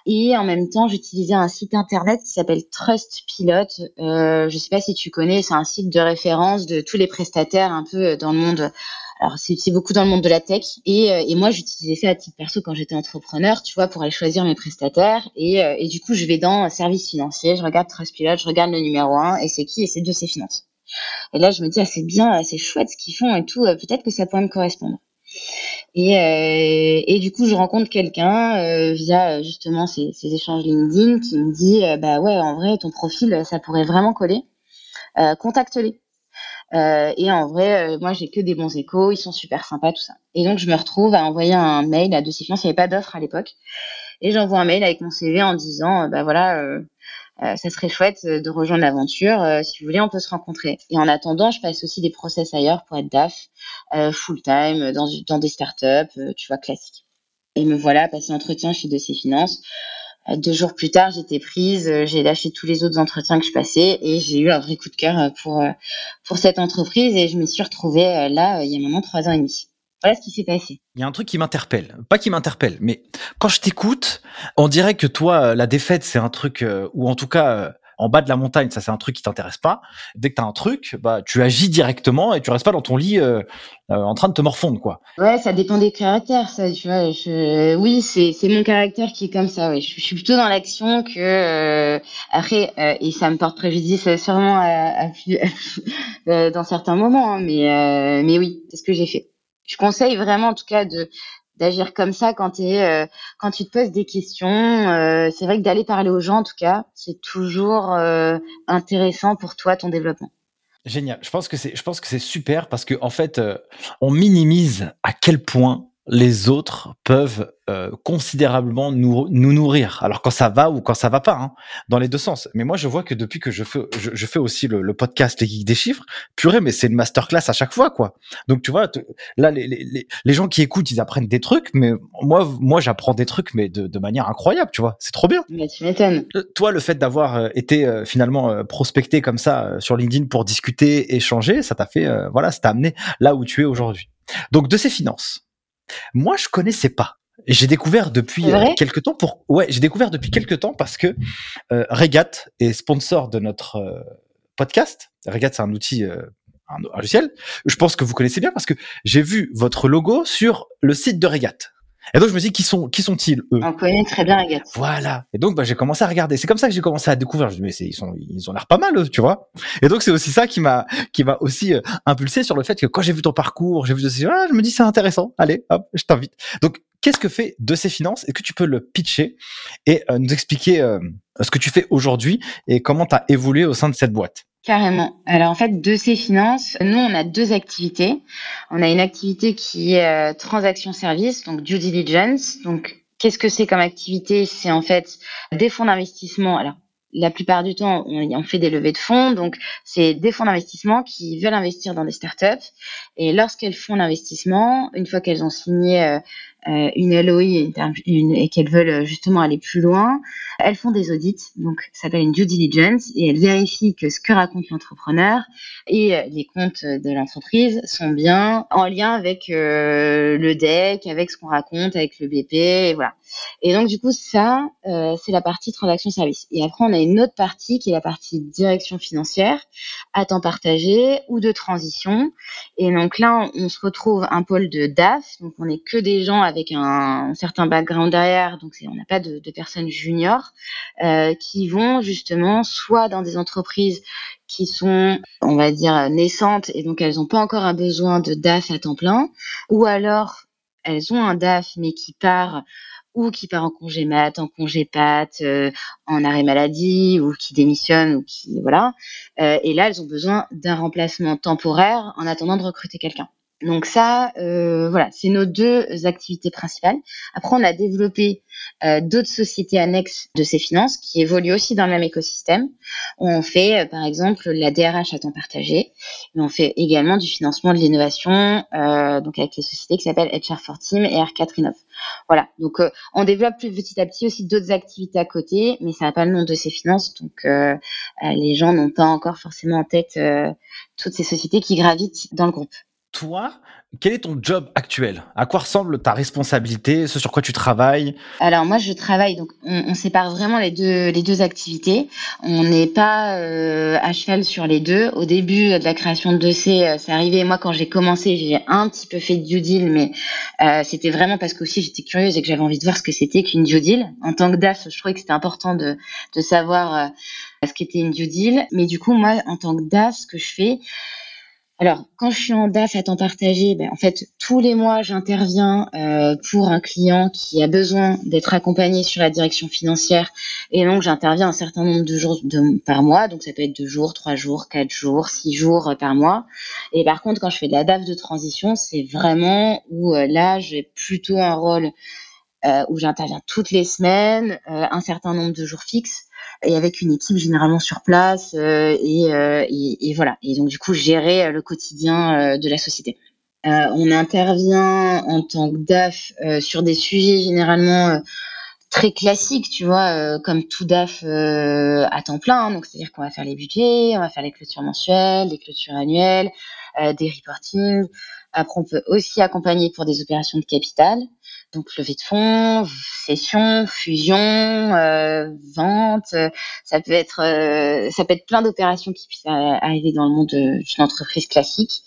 Et en même temps, j'utilisais un site internet qui s'appelle Trustpilot. Euh, je sais pas si tu connais, c'est un site de référence de tous les prestataires un peu dans le monde alors, c'est beaucoup dans le monde de la tech. Et, euh, et moi, j'utilisais ça à titre perso quand j'étais entrepreneur, tu vois, pour aller choisir mes prestataires. Et, euh, et du coup, je vais dans service financier, je regarde Trustpilot, je regarde le numéro un, et c'est qui Et c'est de ces finances. Et là, je me dis, ah, c'est bien, c'est chouette ce qu'ils font et tout, euh, peut-être que ça pourrait me correspondre. Et, euh, et du coup, je rencontre quelqu'un euh, via justement ces, ces, échanges LinkedIn qui me dit, bah ouais, en vrai, ton profil, ça pourrait vraiment coller. Contacte-les. Euh, et en vrai, euh, moi, j'ai que des bons échos, ils sont super sympas, tout ça. Et donc, je me retrouve à envoyer un mail à Dossier Finance, il n'y avait pas d'offre à l'époque. et j'envoie un mail avec mon CV en disant, bah voilà, ça serait chouette de rejoindre l'aventure. si vous voulez, on peut se rencontrer. Et en attendant, je passe aussi des process ailleurs pour être DAF, full time, dans, des startups, tu vois, classiques. Et me voilà passer entretien chez Dossier Finance. Deux jours plus tard, j'étais prise, j'ai lâché tous les autres entretiens que je passais et j'ai eu un vrai coup de cœur pour, pour cette entreprise et je me suis retrouvée là il y a maintenant trois ans et demi. Voilà ce qui s'est passé. Il y a un truc qui m'interpelle. Pas qui m'interpelle, mais quand je t'écoute, on dirait que toi, la défaite, c'est un truc, ou en tout cas, en bas de la montagne, ça c'est un truc qui t'intéresse pas. Dès que tu as un truc, bah tu agis directement et tu restes pas dans ton lit euh, euh, en train de te morfondre quoi. Ouais, ça dépend des caractères, ça. Tu vois, oui, c'est c'est mon caractère qui est comme ça. Ouais, je, suis plutôt dans l'action que euh, après et ça me porte préjudice sûrement à, à, dans certains moments, hein, mais mais oui, c'est ce que j'ai fait. Je conseille vraiment en tout cas de d'agir comme ça quand, euh, quand tu te poses des questions. Euh, c'est vrai que d'aller parler aux gens, en tout cas, c'est toujours euh, intéressant pour toi, ton développement. Génial. Je pense que c'est, je pense que c'est super parce que en fait, on minimise à quel point les autres peuvent euh, considérablement nous, nous, nourrir. Alors quand ça va ou quand ça va pas, hein, dans les deux sens. Mais moi, je vois que depuis que je fais, je, fais aussi le, podcast Les Geeks des chiffres, purée, mais c'est une masterclass à chaque fois, quoi. Donc tu vois, là, les, les, les, gens qui écoutent, ils apprennent des trucs, mais moi, moi, j'apprends des trucs, mais de, de, manière incroyable, tu vois. C'est trop bien. Mais tu m'étonnes. Euh, toi, le fait d'avoir euh, été finalement prospecté comme ça sur LinkedIn pour discuter, échanger, ça t'a fait, voilà, ça t'a amené là où tu es aujourd'hui. Donc de ces finances moi, je connaissais pas. J'ai découvert depuis euh, quelques temps pour ouais, j'ai découvert depuis quelques temps parce que euh, Regat est sponsor de notre euh, podcast. Regat, c'est un outil un, logiciel. Je pense que vous connaissez bien parce que j'ai vu votre logo sur le site de Regat. Et donc je me dis qui sont qui sont-ils eux? On connaît très bien Regat. Voilà. Et donc bah, j'ai commencé à regarder. C'est comme ça que j'ai commencé à découvrir. Je me dis mais ils sont ils ont l'air pas mal eux, tu vois. Et donc c'est aussi ça qui m'a qui m'a aussi euh, impulsé sur le fait que quand j'ai vu ton parcours, j'ai vu de ah, je me dis c'est intéressant. Allez, hop, je t'invite. Donc qu'est-ce que fait de ces finances? Est-ce que tu peux le pitcher et euh, nous expliquer euh, ce que tu fais aujourd'hui et comment tu as évolué au sein de cette boîte? Carrément. Alors en fait, de ces finances, nous on a deux activités. On a une activité qui est euh, transaction service, donc due diligence. Donc qu'est-ce que c'est comme activité? C'est en fait des fonds d'investissement. Alors la plupart du temps, on, fait des levées de fonds, donc c'est des fonds d'investissement qui veulent investir dans des startups. Et lorsqu'elles font l'investissement, une fois qu'elles ont signé euh, euh, une LOI et qu'elles veulent justement aller plus loin, elles font des audits, donc ça s'appelle une due diligence, et elles vérifient que ce que raconte l'entrepreneur et euh, les comptes de l'entreprise sont bien en lien avec euh, le deck, avec ce qu'on raconte, avec le BP, et voilà. Et donc du coup ça, c'est la partie transaction service. Et après on a une autre partie qui est la partie direction financière, à temps partagé ou de transition. Et donc là on, on se retrouve un pôle de DAF, donc on n'est que des gens avec un, certain background derrière, donc on n'a pas de, personnes juniors euh, qui vont justement soit dans des entreprises qui sont, on va dire, naissantes et donc elles n'ont pas encore un besoin de DAF à temps plein, ou alors elles ont un DAF mais qui part ou qui part en congé mat, en congé pat, euh, en arrêt maladie, ou qui démissionne, ou qui voilà. Euh, et là, elles ont besoin d'un remplacement temporaire en attendant de recruter quelqu'un. Donc ça, euh, voilà, c'est nos deux activités principales. Après, on a développé euh, d'autres sociétés annexes de ces finances qui évoluent aussi dans le même écosystème. On fait, euh, par exemple, la DRH à temps partagé, mais on fait également du financement de l'innovation, donc avec les sociétés qui s'appellent HR4 Team et R4 Innov. Voilà, donc on développe petit à petit aussi d'autres activités à côté, mais ça n'a pas le nom de ces finances, donc les gens n'ont pas encore forcément en tête toutes ces sociétés qui gravitent dans le groupe toi, quel est ton job actuel? À quoi ressemble ta responsabilité Ce sur quoi tu travailles? Alors moi, je travaille. Donc, on, sépare vraiment les deux les deux activités. On n'est pas euh, à cheval sur les deux. Au début de la création de dossier, euh, c'est arrivé. Moi, quand j'ai commencé, j'ai un petit peu fait de due deal, mais euh, c'était vraiment parce que aussi j'étais curieuse et que j'avais envie de voir ce que c'était qu'une due deal. En tant que DAF, je trouvais que c'était important de de savoir ce qu'était une due deal. Mais du coup, moi, en tant que DAF, ce que je fais alors, quand je suis en DAF à temps partagé, ben, en fait, tous les mois, j'interviens euh, pour un client qui a besoin d'être accompagné sur la direction financière. Et donc, j'interviens un certain nombre de jours par mois. Donc, ça peut être deux jours, trois jours, quatre jours, six jours euh, par mois. Et par contre, quand je fais de la DAF de transition, c'est vraiment où euh, là, j'ai plutôt un rôle où j'interviens toutes les semaines, un certain nombre de jours fixes et avec une équipe généralement sur place et, et, voilà. Et donc du coup gérer le quotidien de la société. on intervient en tant que DAF sur des sujets généralement très classiques, tu vois, comme tout DAF à temps plein. Donc c'est-à-dire qu'on va faire les budgets, on va faire les clôtures mensuelles, les clôtures annuelles, des reportings. Après, on peut aussi accompagner pour des opérations de capital, donc levée de fonds, cession, fusion, euh, vente. Ça peut être, euh, ça peut être plein d'opérations qui puissent arriver dans le monde d'une entreprise classique.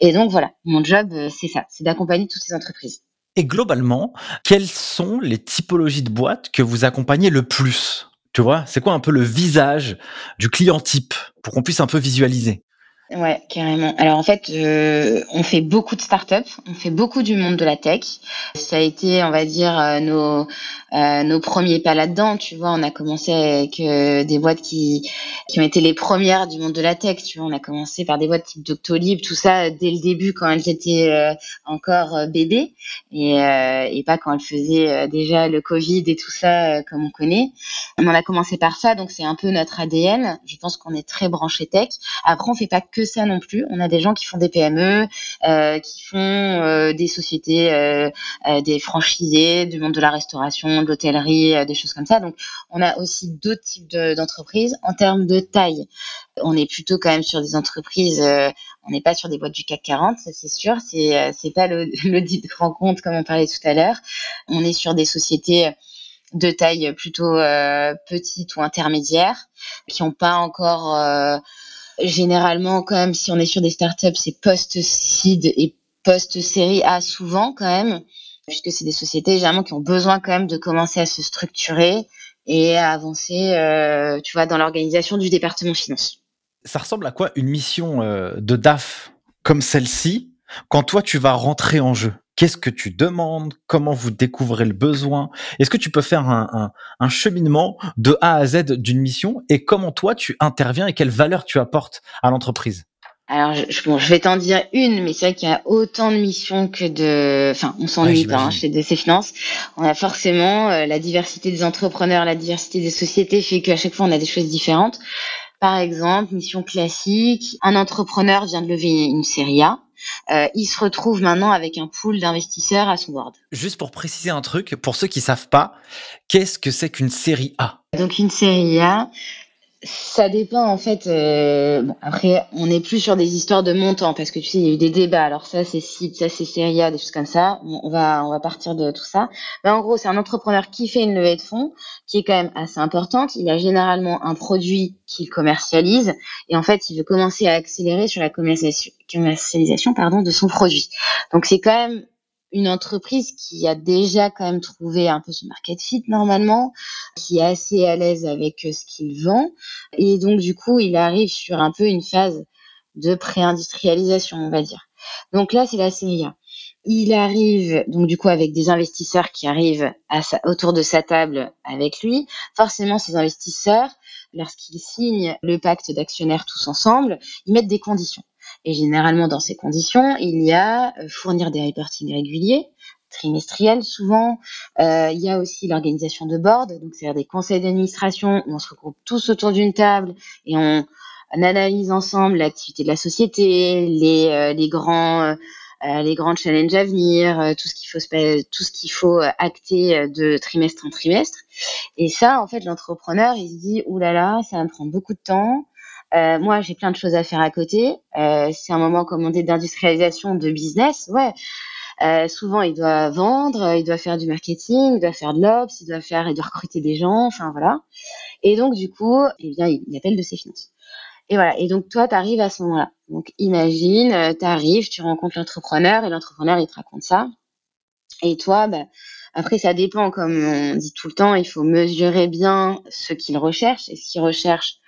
Et donc voilà, mon job, euh, c'est ça, c'est d'accompagner toutes ces entreprises. Et globalement, quelles sont les typologies de boîtes que vous accompagnez le plus? Tu vois, c'est quoi un peu le visage du client type pour qu'on puisse un peu visualiser? Ouais, carrément. Alors en fait, euh, on fait beaucoup de startups, on fait beaucoup du monde de la tech. Ça a été, on va dire, euh, nos euh, nos premiers pas là-dedans. Tu vois, on a commencé avec des boîtes qui qui ont été les premières du monde de la tech. Tu vois, on a commencé par des boîtes type Doctolib, tout ça dès le début quand elles étaient encore bébés et pas quand elles faisaient déjà le Covid et tout ça comme on connaît. On a commencé par ça, donc c'est un peu notre ADN. Je pense qu'on est très branché tech. Après, on fait pas que ça non plus. On a des gens qui font des PME, euh, qui font euh, des sociétés, euh, des franchisés, du monde de la restauration, de l'hôtellerie, des choses comme ça. Donc, on a aussi d'autres types d'entreprises. en termes de taille, on est plutôt quand même sur des entreprises. on n'est pas sur des boîtes du CAC 40, ça c'est sûr. C'est c'est pas le, le dit rencontre comme on parlait tout à l'heure. On est sur des sociétés de taille plutôt euh, petite ou intermédiaire, qui n'ont pas encore généralement, quand même, si on est sur des startups, c'est post-seed et post-série A souvent quand même, puisque c'est des sociétés généralement qui ont besoin quand même de commencer à se structurer et à avancer, euh, tu vois, dans l'organisation du département finance. Ça ressemble à quoi une mission euh, de DAF comme celle-ci quand toi tu vas rentrer en jeu? Qu'est-ce que tu demandes? Comment vous découvrez le besoin? Est-ce que tu peux faire un, cheminement de A à Z d'une mission? Et comment toi tu interviens et quelle valeur tu apportes à l'entreprise? Alors, je, je vais t'en dire une, mais c'est vrai qu'il y a autant de missions que de... Enfin, on s'ennuie pas hein, chez DC Finance. On a forcément euh, la diversité des entrepreneurs, la diversité des sociétés fait qu'à chaque fois, on a des choses différentes. Par exemple, mission classique, un entrepreneur vient de lever une série A. Euh, il se retrouve maintenant avec un pool d'investisseurs à son board. Juste pour préciser un truc, pour ceux qui savent pas, qu'est-ce que c'est qu'une série A? Donc une série A, ça dépend en fait. Euh, bon, après, on n'est plus sur des histoires de montants parce que tu sais, il y a eu des débats. Alors ça, c'est site, ça c'est série des choses comme ça. on va on va partir de tout ça. Mais en gros, c'est un entrepreneur qui fait une levée de fonds qui est quand même assez importante. Il a généralement un produit qu'il commercialise et en fait, il veut commencer à accélérer sur la commercialisation pardon de son produit. Donc c'est quand même une entreprise qui a déjà quand même trouvé un peu son market fit normalement, qui est assez à l'aise avec euh, ce qu'il vend. Et donc, du coup, il arrive sur un peu une phase de pré-industrialisation, on va dire. Donc là, c'est la série A. Il arrive donc du coup avec des investisseurs qui arrivent autour de sa table avec lui. Forcément, ces investisseurs, lorsqu'ils signent le pacte d'actionnaires tous ensemble, ils mettent des conditions. Et généralement, dans ces conditions, il y a euh, fournir des reportings réguliers, trimestriels souvent. Euh, il y a aussi l'organisation de board, donc c'est-à-dire des conseils d'administration où on se regroupe tous autour d'une table et on, analyse ensemble l'activité de la société, les, euh, les grands les grands challenges à venir, tout ce qu'il faut tout ce qu'il faut acter de trimestre en trimestre. Et ça, en fait, l'entrepreneur, il se dit oulala, là là, ça va me prendre beaucoup de temps. Euh, moi, j'ai plein de choses à faire à côté. Euh, c'est un moment, comme on dit, d'industrialisation, de business. Ouais. Euh, souvent, il doit vendre, il doit faire du marketing, il doit faire de l'ops, il doit faire, il doit recruter des gens, enfin voilà. Et donc, du coup, eh bien, il, appelle de ses finances. Et voilà. Et donc, toi, tu arrives à ce moment-là. Donc, imagine, euh, tu arrives, tu rencontres l'entrepreneur et l'entrepreneur, il te raconte ça. Et toi, bah, après, ça dépend, comme on dit tout le temps, il faut mesurer bien ce qu'il recherche. Et ce qu'il recherche,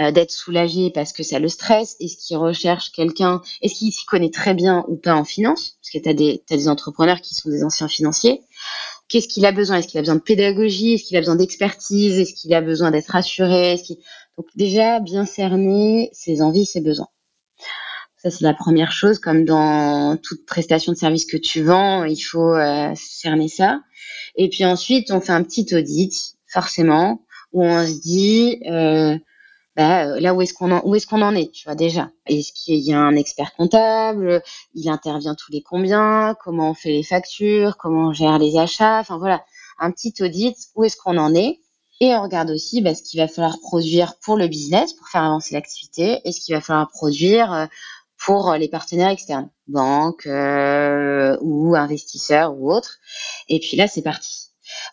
euh, d'être soulagé parce que ça le stresse Est-ce qu'il recherche quelqu'un Est-ce qu'il s'y connaît très bien ou pas en finance? Parce que tu as des, des entrepreneurs qui sont des anciens financiers. Qu'est-ce qu'il a besoin? Est-ce qu'il a besoin de pédagogie? Est-ce qu'il a besoin d'expertise? Est-ce qu'il a besoin d'être rassuré? Donc déjà, bien cerner ses envies, ses besoins. Ça, c'est la première chose. Comme dans toute prestation de service que tu vends, il faut euh, cerner ça. Et puis ensuite, on fait un petit audit, forcément, où on se dit, euh, bah, là où est-ce qu'on en, est-ce tu vois déjà? Est-ce qu'il y a un expert comptable? Il intervient tous les combien? Comment on fait les factures? Comment on gère les achats? Enfin voilà, un petit audit. Où est-ce qu'on en est? Et on regarde aussi bah, ce qu'il va falloir produire pour le business, pour faire avancer l'activité, et ce qu'il va falloir produire euh, pour les partenaires externes, banques euh, ou investisseurs ou autres. Et puis là, c'est parti.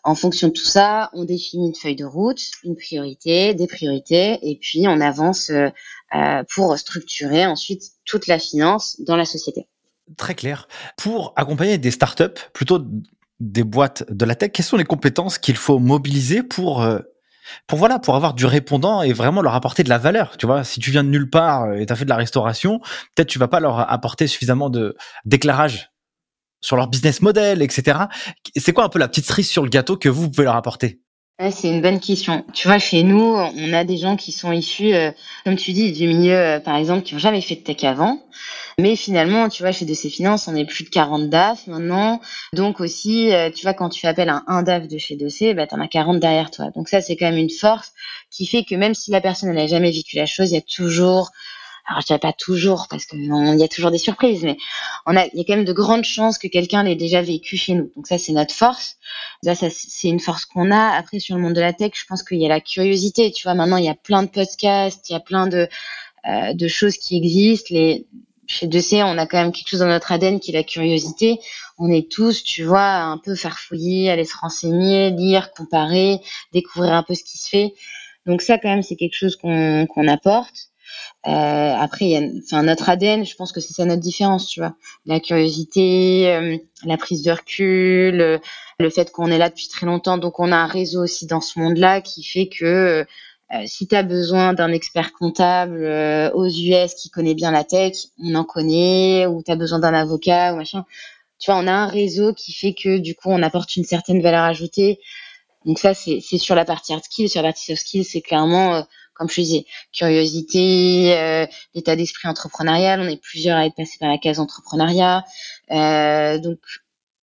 En fonction de tout ça, on définit une feuille de route, une priorité, des priorités, et puis on avance euh, euh, pour structurer ensuite toute la finance dans la société. Très clair. Pour accompagner des startups, plutôt des boîtes de la tech, quelles sont les compétences qu'il faut mobiliser pour euh, voilà avoir du répondant et vraiment leur apporter de la valeur? Tu vois si tu viens de nulle part et tu as fait de la restauration peut-être tu vas pas leur apporter suffisamment d'éclairage sur leur business model, etc. C'est quoi un peu la petite cerise sur le gâteau que vous pouvez leur apporter? C'est une bonne question. Tu vois, chez nous, on a des gens qui sont issus, euh, comme tu dis, du milieu, euh, par exemple, qui n'ont jamais fait de tech avant. Mais finalement, tu vois, chez DC Finance, on est plus de 40 DAF maintenant. Donc aussi, euh, tu vois, quand tu appelles un, un DAF de chez DC, bah, tu en as 40 derrière toi. Donc ça, c'est quand même une force qui fait que même si la personne n'a jamais vécu la chose, il y a toujours alors je dirais pas toujours parce qu'il y a toujours des surprises, mais on a, il y a quand même de grandes chances que quelqu'un l'ait déjà vécu chez nous. Donc ça, c'est notre force. Ça, ça c'est une force qu'on a. Après, sur le monde de la tech, je pense qu'il y a la curiosité. Tu vois, maintenant, il y a plein de podcasts, il y a plein de, euh, de choses qui existent. Les, chez 2C, on a quand même quelque chose dans notre ADN qui est la curiosité. On est tous, tu vois, un peu farfouiller, aller se renseigner, lire, comparer, découvrir un peu ce qui se fait. Donc ça, quand même, c'est quelque chose qu'on qu'on apporte. Euh, après, y a, enfin, notre ADN, je pense que c'est ça notre différence, tu vois. La curiosité, euh, la prise de recul, euh, le fait qu'on est là depuis très longtemps. Donc, on a un réseau aussi dans ce monde-là qui fait que si tu as besoin d'un expert comptable aux US qui connaît bien la tech, on en connaît, ou tu as besoin d'un avocat ou machin. Tu vois, on a un réseau qui fait que du coup, on apporte une certaine valeur ajoutée. Donc ça, c'est sur la partie hard skills. Sur la partie soft skills, c'est clairement comme je disais, curiosité, euh, l'état d'esprit entrepreneurial. On est plusieurs à être passés par la case entrepreneuriat. Euh, donc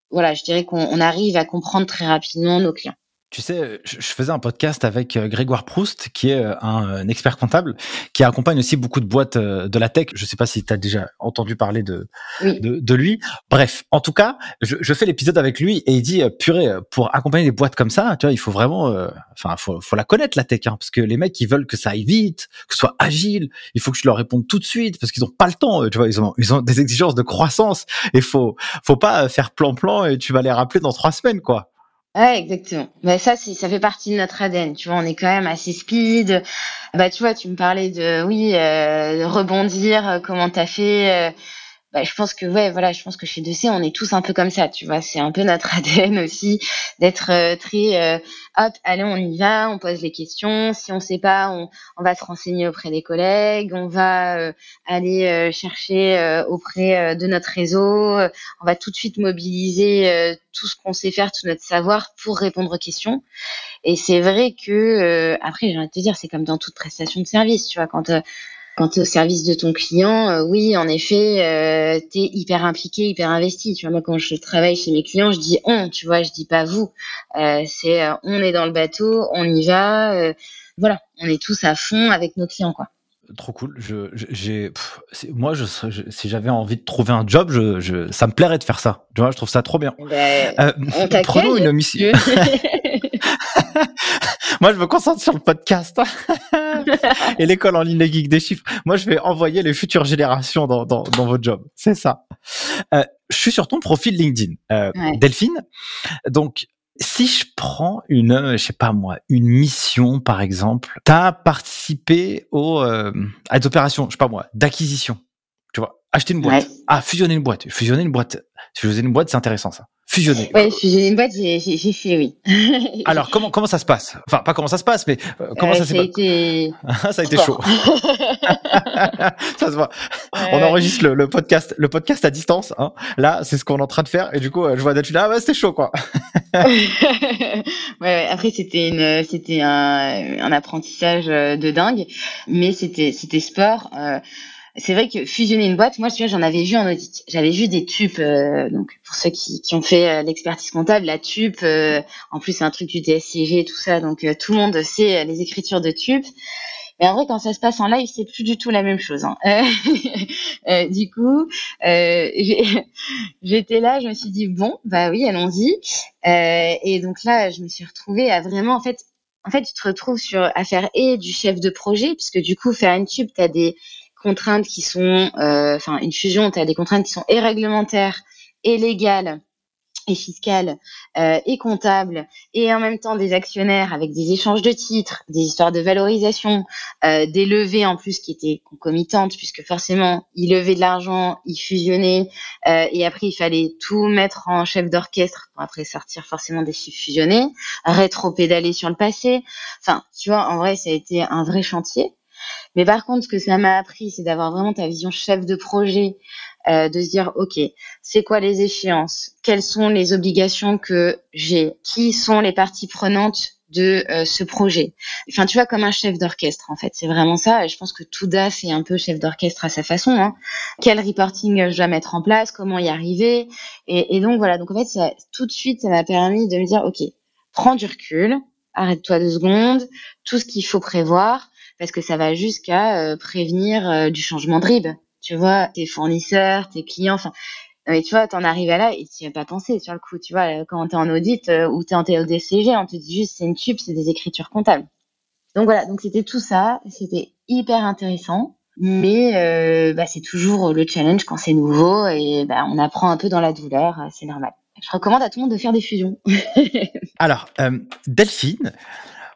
voilà, je dirais qu'on arrive à comprendre très rapidement nos clients. Tu sais, je faisais un podcast avec euh, Grégoire Proust, qui est euh, un, expert comptable, qui accompagne aussi beaucoup de boîtes euh, de la tech. Je ne sais pas si tu as déjà entendu parler de, de, lui. Bref, en tout cas, je, fais l'épisode avec lui et il dit, purée, pour accompagner des boîtes comme ça, tu vois, il faut vraiment, enfin, faut, faut la connaître la tech, hein, parce que les mecs, ils veulent que ça aille vite, que ce soit agile. Il faut que je leur réponde tout de suite, parce qu'ils n'ont pas le temps. Tu vois, ils ont, ils ont des exigences de croissance. Et faut, faut pas faire plan-plan et tu vas les rappeler dans trois semaines, quoi. Ouais, exactement. Mais ça, c'est, ça fait partie de notre ADN. Tu vois, on est quand même assez speed. Bah, tu vois, tu me parlais de, oui, euh, rebondir. Euh, comment t'as fait euh, bah, je pense que ouais, voilà, je pense que chez 2C, on est tous un peu comme ça, tu vois. C'est un peu notre ADN aussi d'être euh, très euh, hop, allez, on y va, on pose les questions. Si on sait pas, on, on va se renseigner auprès des collègues, on va euh, aller chercher auprès de notre réseau, on va tout de suite mobiliser tout ce qu'on sait faire, tout notre savoir pour répondre aux questions. Et c'est vrai que après, j'ai envie de te dire, c'est comme dans toute prestation de service, tu vois, quand quand tu es au service de ton client, euh, oui, en effet, euh, tu es hyper impliqué, hyper investi. Tu vois, moi, quand je travaille chez mes clients, je dis on, tu vois, je dis pas vous. Euh, c'est on est dans le bateau, on y va. voilà, on est tous à fond avec nos clients, quoi. Trop cool. Je, j'ai, moi, je, si j'avais envie de trouver un job, je, je, ça me plairait de faire ça. Tu vois, je trouve ça trop bien. Ben, on prenons une mission. Moi, je me concentre sur le podcast et l'école en ligne les geeks des chiffres. Moi, je vais envoyer les futures générations dans, dans, dans votre job. C'est ça. Euh, je suis sur ton profil LinkedIn, euh, Delphine. Donc, si je prends une, je sais pas moi, une mission par exemple, tu as participé au, euh, à des opérations, je sais pas moi, d'acquisition. Tu vois, acheter une boîte. Ah, fusionner une boîte. Fusionner une boîte. Fusionner une boîte, c'est intéressant ça fusionner. Oui, fusionner une boîte, j'ai fait, oui. Alors, comment, comment ça se passe? Enfin, pas comment ça se passe, mais euh, comment euh, ça s'est passé été... Ça a été chaud. ça se voit. On enregistre le, podcast, le podcast à distance. Hein. Là, c'est ce qu'on est en train de faire. Et du coup, je vois Delphine, ah ouais, c'était chaud, quoi. ouais, ouais, après, c'était une, c'était un, un, apprentissage euh, de dingue, mais c'était, c'était sport. Euh, c'est vrai que fusionner une boîte, moi, tu vois, j'en avais vu en audit. J'avais vu des tubes, euh, donc pour ceux qui, qui ont fait euh, l'expertise comptable, la tube, euh, en plus c'est un truc du DSCG et tout ça, donc tout le monde sait les écritures de tube. Mais en vrai, quand ça se passe en live, c'est plus du tout la même chose. Hein. du coup, j'étais là, je me suis dit bon, bah oui, allons-y. et donc là, je me suis retrouvée à vraiment, en fait, en fait, tu te retrouves sur à faire et du chef de projet, puisque du coup, faire une tube, tu as des contraintes qui sont, euh, enfin, une fusion, tu as des contraintes qui sont et réglementaires et légales et fiscales euh, et comptables et en même temps des actionnaires avec des échanges de titres, des histoires de valorisation, euh, des levées en plus qui étaient concomitantes puisque forcément ils levaient de l'argent, ils fusionnaient et après il fallait tout mettre en chef d'orchestre pour après sortir forcément des chiffres fusionnés, rétro-pédaler sur le passé. Enfin, tu vois, en vrai ça a été un vrai chantier. Mais par contre, ce que ça m'a appris, c'est d'avoir vraiment ta vision chef de projet, euh, de se dire, OK, c'est quoi les échéances? Quelles sont les obligations que j'ai? Qui sont les parties prenantes de euh, ce projet? Enfin, tu vois, comme un chef d'orchestre, en fait. C'est vraiment ça. Et je pense que tout DAF un peu chef d'orchestre à sa façon. Hein. Quel reporting je dois mettre en place? Comment y arriver? Et, et donc, voilà. Donc, en fait, ça, tout de suite, ça m'a permis de me dire, OK, prends du recul, arrête-toi deux secondes, tout ce qu'il faut prévoir parce que ça va jusqu'à euh, prévenir euh, du changement de RIB. Tu vois, tes fournisseurs, tes clients, enfin, mais tu vois, t'en arrives à là et tu n'y as pas pensé sur le coup. Tu vois, quand t'es en audit euh, ou t'es en TODCG, on te dit juste c'est une tube, c'est des écritures comptables. Donc voilà, donc c'était tout ça, c'était hyper intéressant, mais bah, c'est toujours le challenge quand c'est nouveau et bah, on apprend un peu dans la douleur, c'est normal. Je recommande à tout le monde de faire des fusions. Alors, Delphine,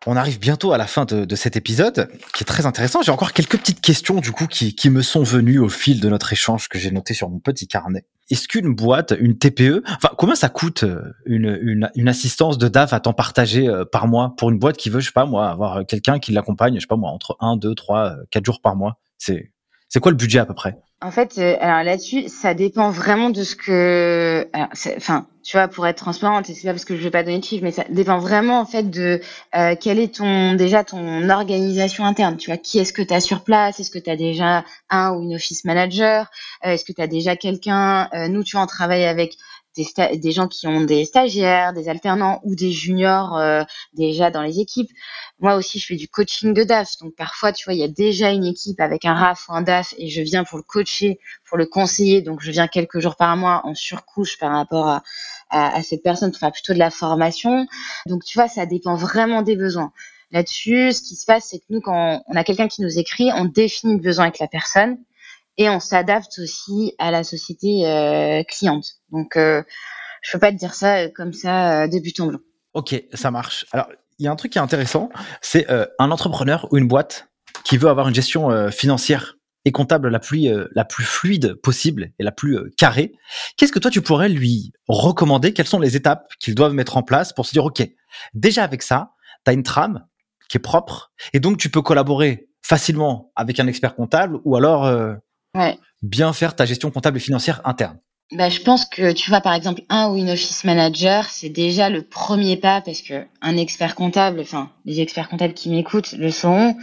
on arrive bientôt à la fin de, cet épisode, qui est très intéressant. J'ai encore quelques petites questions du coup qui, me sont venues au fil de notre échange que j'ai noté sur mon petit carnet. Est-ce qu'une boîte, une TPE, enfin combien ça coûte euh, une, une, assistance de DAF à temps partagé euh, par mois pour une boîte qui veut, je sais pas moi, avoir quelqu'un qui l'accompagne, je sais pas moi, entre 1, 2, 3, 4 jours par mois? C'est c'est quoi le budget à peu près? En fait, euh, alors là-dessus, ça dépend vraiment de ce que, enfin, tu vois, pour être transparente, et c'est pas parce que je vais pas donner de chiffres, mais ça dépend vraiment en fait de euh, quelle est ton déjà ton organisation interne. Tu vois, qui est-ce que tu as sur place? Est-ce que tu as déjà un ou une office manager? Euh, Est-ce que tu as déjà quelqu'un? Nous, tu vois, on travaille avec des, gens qui ont des stagiaires, des alternants ou des juniors euh, déjà dans les équipes. Moi aussi, je fais du coaching de DAF. Donc parfois, tu vois, il y a déjà une équipe avec un RAF ou un DAF et je viens pour le coacher, pour le conseiller. Donc je viens quelques jours par mois en surcouche par rapport à, à, cette personne pour faire plutôt de la formation. Donc tu vois, ça dépend vraiment des besoins. Là-dessus, ce qui se passe, c'est que nous, quand on a quelqu'un qui nous écrit, on définit le besoin avec la personne et on s'adapte aussi à la société euh, cliente. Donc, euh, je peux pas te dire ça euh, comme ça euh, début en blanc. Ok, ça marche. Alors, il y a un truc qui est intéressant, c'est un entrepreneur ou une boîte qui veut avoir une gestion financière et comptable la plus la plus fluide possible et la plus carrée. Qu'est-ce que toi tu pourrais lui recommander? Quelles sont les étapes qu'ils doivent mettre en place pour se dire ok, déjà avec ça, tu as une trame qui est propre et donc tu peux collaborer facilement avec un expert comptable ou alors bien faire ta gestion comptable et financière interne bah, je pense que tu vois par exemple un ou une office manager, c'est déjà le premier pas parce que un expert comptable, enfin les experts comptables qui m'écoutent le sont.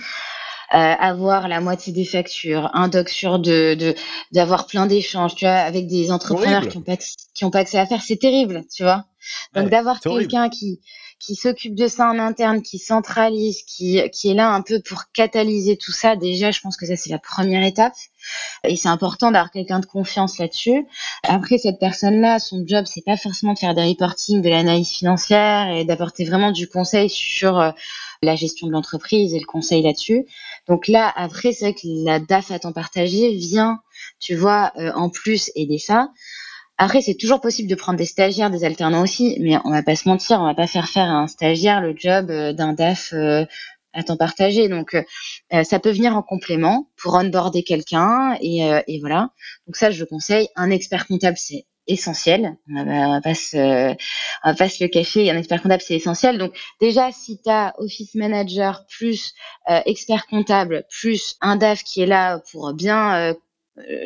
Euh, avoir la moitié des factures, un doc sur deux, de d'avoir plein d'échanges, tu vois, avec des entrepreneurs qui ont pas qui ont pas accès à faire, c'est terrible, tu vois. Donc d'avoir quelqu'un qui qui s'occupe de ça en interne, qui centralise, qui, qui est là un peu pour catalyser tout ça, déjà, je pense que ça, c'est la première étape. Et c'est important d'avoir quelqu'un de confiance là-dessus. Après, cette personne-là, son job, c'est pas forcément de faire des reporting, de l'analyse financière et d'apporter vraiment du conseil sur euh, la gestion de l'entreprise et le conseil là-dessus. Donc là, après, c'est vrai que la DAF à temps partagé vient, tu vois, euh, en plus aider ça. Après, c'est toujours possible de prendre des stagiaires, des alternants aussi, mais on va pas se mentir, on va pas faire faire à un stagiaire le job euh, d'un DAF euh, à temps partagé. Donc, euh, ça peut venir en complément pour onboarder quelqu'un et, et, voilà. Donc ça, je conseille. Un expert comptable, c'est essentiel. On va, pas se, on va pas se le cacher. Un expert comptable, c'est essentiel. Donc déjà, si tu as office manager plus expert comptable plus un DAF qui est là pour bien euh,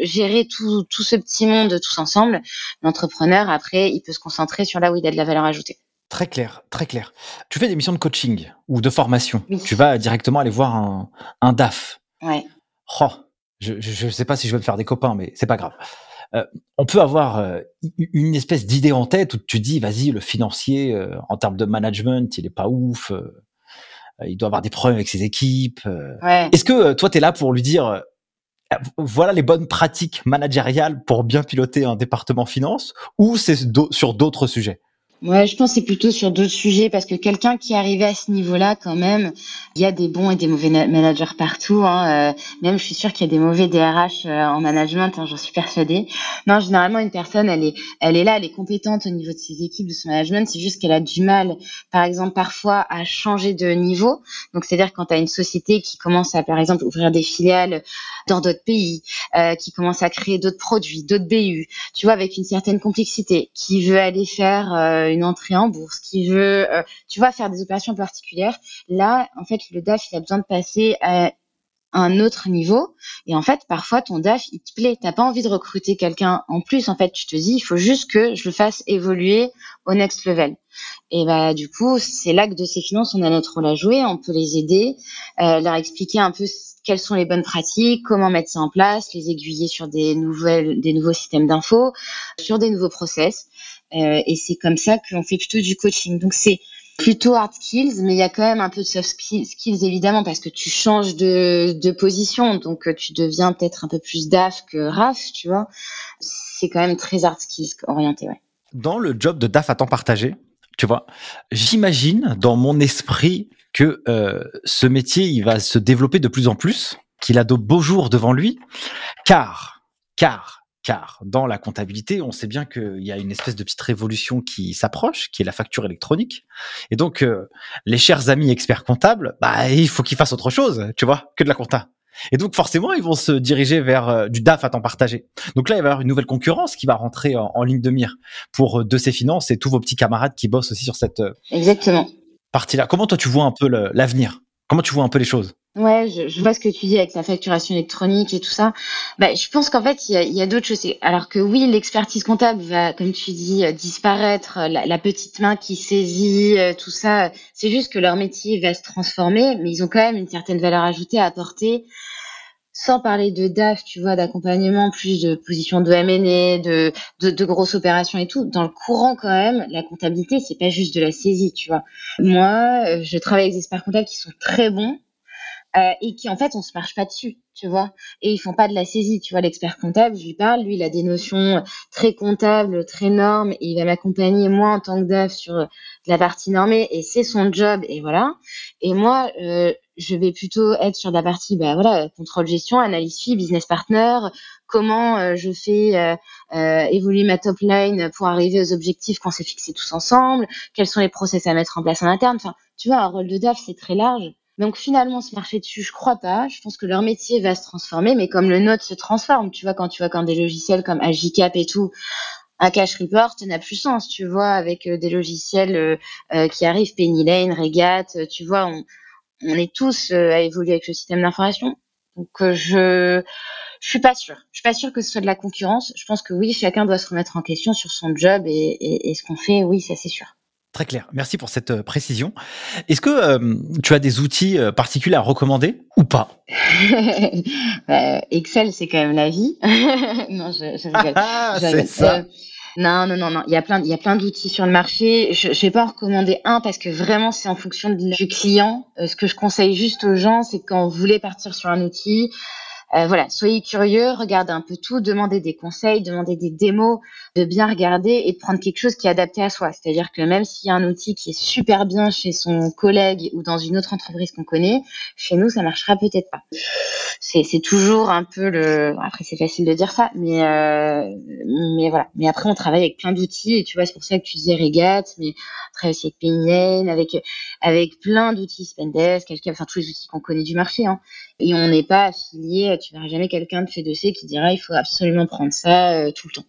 gérer tout, tout ce petit monde tous ensemble, l'entrepreneur, après, il peut se concentrer sur là où il a de la valeur ajoutée. Très clair, très clair. Tu fais des missions de coaching ou de formation. Tu vas directement aller voir un, un DAF. Ouais. Oh, je ne sais pas si je vais me faire des copains, mais c'est pas grave. Euh, on peut avoir euh, une espèce d'idée en tête où tu dis, vas-y, le financier, euh, en termes de management, il est pas ouf, il doit avoir des problèmes avec ses équipes. Est-ce que toi, tu es là pour lui dire, voilà les bonnes pratiques managériales pour bien piloter un département finance, ou c'est sur d'autres sujets? Ouais, je pense c'est plutôt sur d'autres sujets parce que quelqu'un qui est à ce niveau-là, quand même, il y a des bons et des mauvais managers partout. Hein. Euh, même, je suis sûre qu'il y a des mauvais DRH euh, en management, hein, j'en suis persuadée. Non, généralement, une personne, elle est, elle est là, elle est compétente au niveau de ses équipes, de son management. C'est juste qu'elle a du mal, par exemple, parfois à changer de niveau. Donc, c'est-à-dire quand tu as une société qui commence à, par exemple, ouvrir des filiales dans d'autres pays, euh, qui commence à créer d'autres produits, d'autres BU, tu vois, avec une certaine complexité, qui veut aller faire une entrée en bourse, qui veut, euh, tu vois, faire des opérations particulières. Là, en fait, le DAF, il a besoin de passer à un autre niveau. Et en fait, parfois, ton DAF, il te plaît. T'as pas envie de recruter quelqu'un en plus. En fait, tu te dis, il faut juste que je le fasse évoluer au next level. Et bah, du coup, c'est là que de ces finances, on a notre rôle à jouer. On peut les aider, euh, leur expliquer un peu quelles sont les bonnes pratiques, comment mettre ça en place, les aiguiller sur des nouvelles, des nouveaux systèmes d'infos, sur des nouveaux process. Euh, et c'est comme ça qu'on fait plutôt du coaching. Donc c'est plutôt hard skills, mais il y a quand même un peu de soft skills évidemment parce que tu changes de, position, donc euh, tu deviens peut-être un peu plus DAF que RAF, tu vois. C'est quand même très hard skills orienté, ouais. Dans le job de DAF à temps partagé, tu vois, j'imagine dans mon esprit que euh, ce métier il va se développer de plus en plus, qu'il a de beaux jours devant lui, car car car dans la comptabilité, on sait bien qu'il y a une espèce de petite révolution qui s'approche, qui est la facture électronique. Et donc, euh, les chers amis experts comptables, bah, il faut qu'ils fassent autre chose, tu vois, que de la compta. Et donc, forcément, ils vont se diriger vers euh, du DAF à temps partagé. Donc là, il va y avoir une nouvelle concurrence qui va rentrer en, ligne de mire pour euh, de ces finances et tous vos petits camarades qui bossent aussi sur cette Exactement. partie-là. Comment toi, tu vois un peu l'avenir? Comment tu vois un peu les choses? Ouais, je, je, vois ce que tu dis avec la facturation électronique et tout ça. Bah, je pense qu'en fait, il y a, a d'autres choses. Alors que oui, l'expertise comptable va, comme tu dis, euh, disparaître, la, la petite main qui saisit, euh, tout ça. C'est juste que leur métier va se transformer, mais ils ont quand même une certaine valeur ajoutée à apporter. Sans parler de DAF, tu vois, d'accompagnement, plus de position de M&A, de, de, de grosses opérations et tout. Dans le courant, quand même, la comptabilité, c'est pas juste de la saisie, tu vois. Moi, euh, je travaille avec des experts comptables qui sont très bons, euh, et qui en fait on se marche pas dessus, tu vois. Et ils font pas de la saisie, tu vois. L'expert comptable, je lui parle, lui il a des notions très comptables, très normes, et il va m'accompagner moi en tant que DAF sur la partie normée, et c'est son job, et voilà. Et moi, euh, je vais plutôt être sur la partie, bah voilà, contrôle gestion, analyse fee, business partner, comment euh, je fais évoluer ma top line pour arriver aux objectifs qu'on s'est fixés tous ensemble, quels sont les process à mettre en place en interne. Enfin, tu vois, un rôle de DAF c'est très large. Donc finalement, se marcher dessus, je crois pas. Je pense que leur métier va se transformer, mais comme le nôtre se transforme, tu vois, quand tu vois quand des logiciels comme Agicap et tout, un cash report n'a plus sens, tu vois, avec euh, des logiciels euh, euh, qui arrivent, Penny Lane, Regat, tu vois, on, on est tous à évoluer avec le système d'information. Donc je je suis pas sûre. Je suis pas sûre que ce soit de la concurrence. Je pense que oui, chacun doit se remettre en question sur son job et, et, et ce qu'on fait. Oui, ça c'est sûr. Très clair. Merci pour cette euh, précision. Est-ce que euh, tu as des outils euh, particuliers à recommander ou pas? Excel, c'est quand même la vie. non, je, je rigole. Ah, ça. Non, non, non, non. Il y a plein, il y a plein d'outils sur le marché. Je, je vais pas en recommander un parce que vraiment c'est en fonction du client. ce que je conseille juste aux gens, c'est quand vous voulez partir sur un outil, euh, voilà, soyez curieux, regardez un peu tout, demandez des conseils, demandez des démos, de bien regarder et de prendre quelque chose qui est adapté à soi. C'est-à-dire que même s'il y a un outil qui est super bien chez son collègue ou dans une autre entreprise qu'on connaît, chez nous, ça marchera peut-être pas. C'est toujours un peu le. Après, c'est facile de dire ça, mais euh, mais voilà. Mais après, on travaille avec plein d'outils et tu vois, c'est pour ça que tu disais Regat, mais on travaille aussi avec Paylane, avec avec plein d'outils Spendesk, enfin tous les outils qu'on connaît du marché. Hein. Et on n'est pas affilié, tu verras jamais quelqu'un de fait C qui dira il faut absolument prendre ça euh, tout le temps.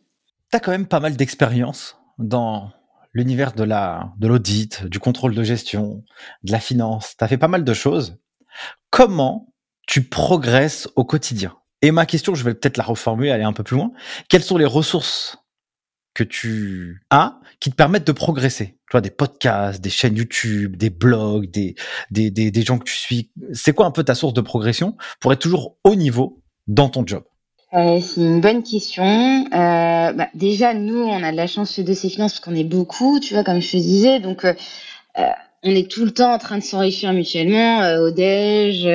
Tu as quand même pas mal d'expérience dans l'univers de la de l'audit, du contrôle de gestion, de la finance. Tu as fait pas mal de choses. Comment tu progresses au quotidien? Et ma question, je vais peut-être la reformuler, aller un peu plus loin. Quelles sont les ressources que tu as qui te permettent de progresser? Tu vois, des podcasts, des chaînes YouTube, des blogs, des, des, des, des gens que tu suis. C'est quoi un peu ta source de progression pour être toujours au niveau dans ton job? Euh, c'est une bonne question. Euh, bah, déjà, nous, on a de la chance De ces finances parce qu'on est beaucoup, tu vois, comme je te disais. Donc, euh, euh on est tout le temps en train de s'enrichir mutuellement euh, au déj,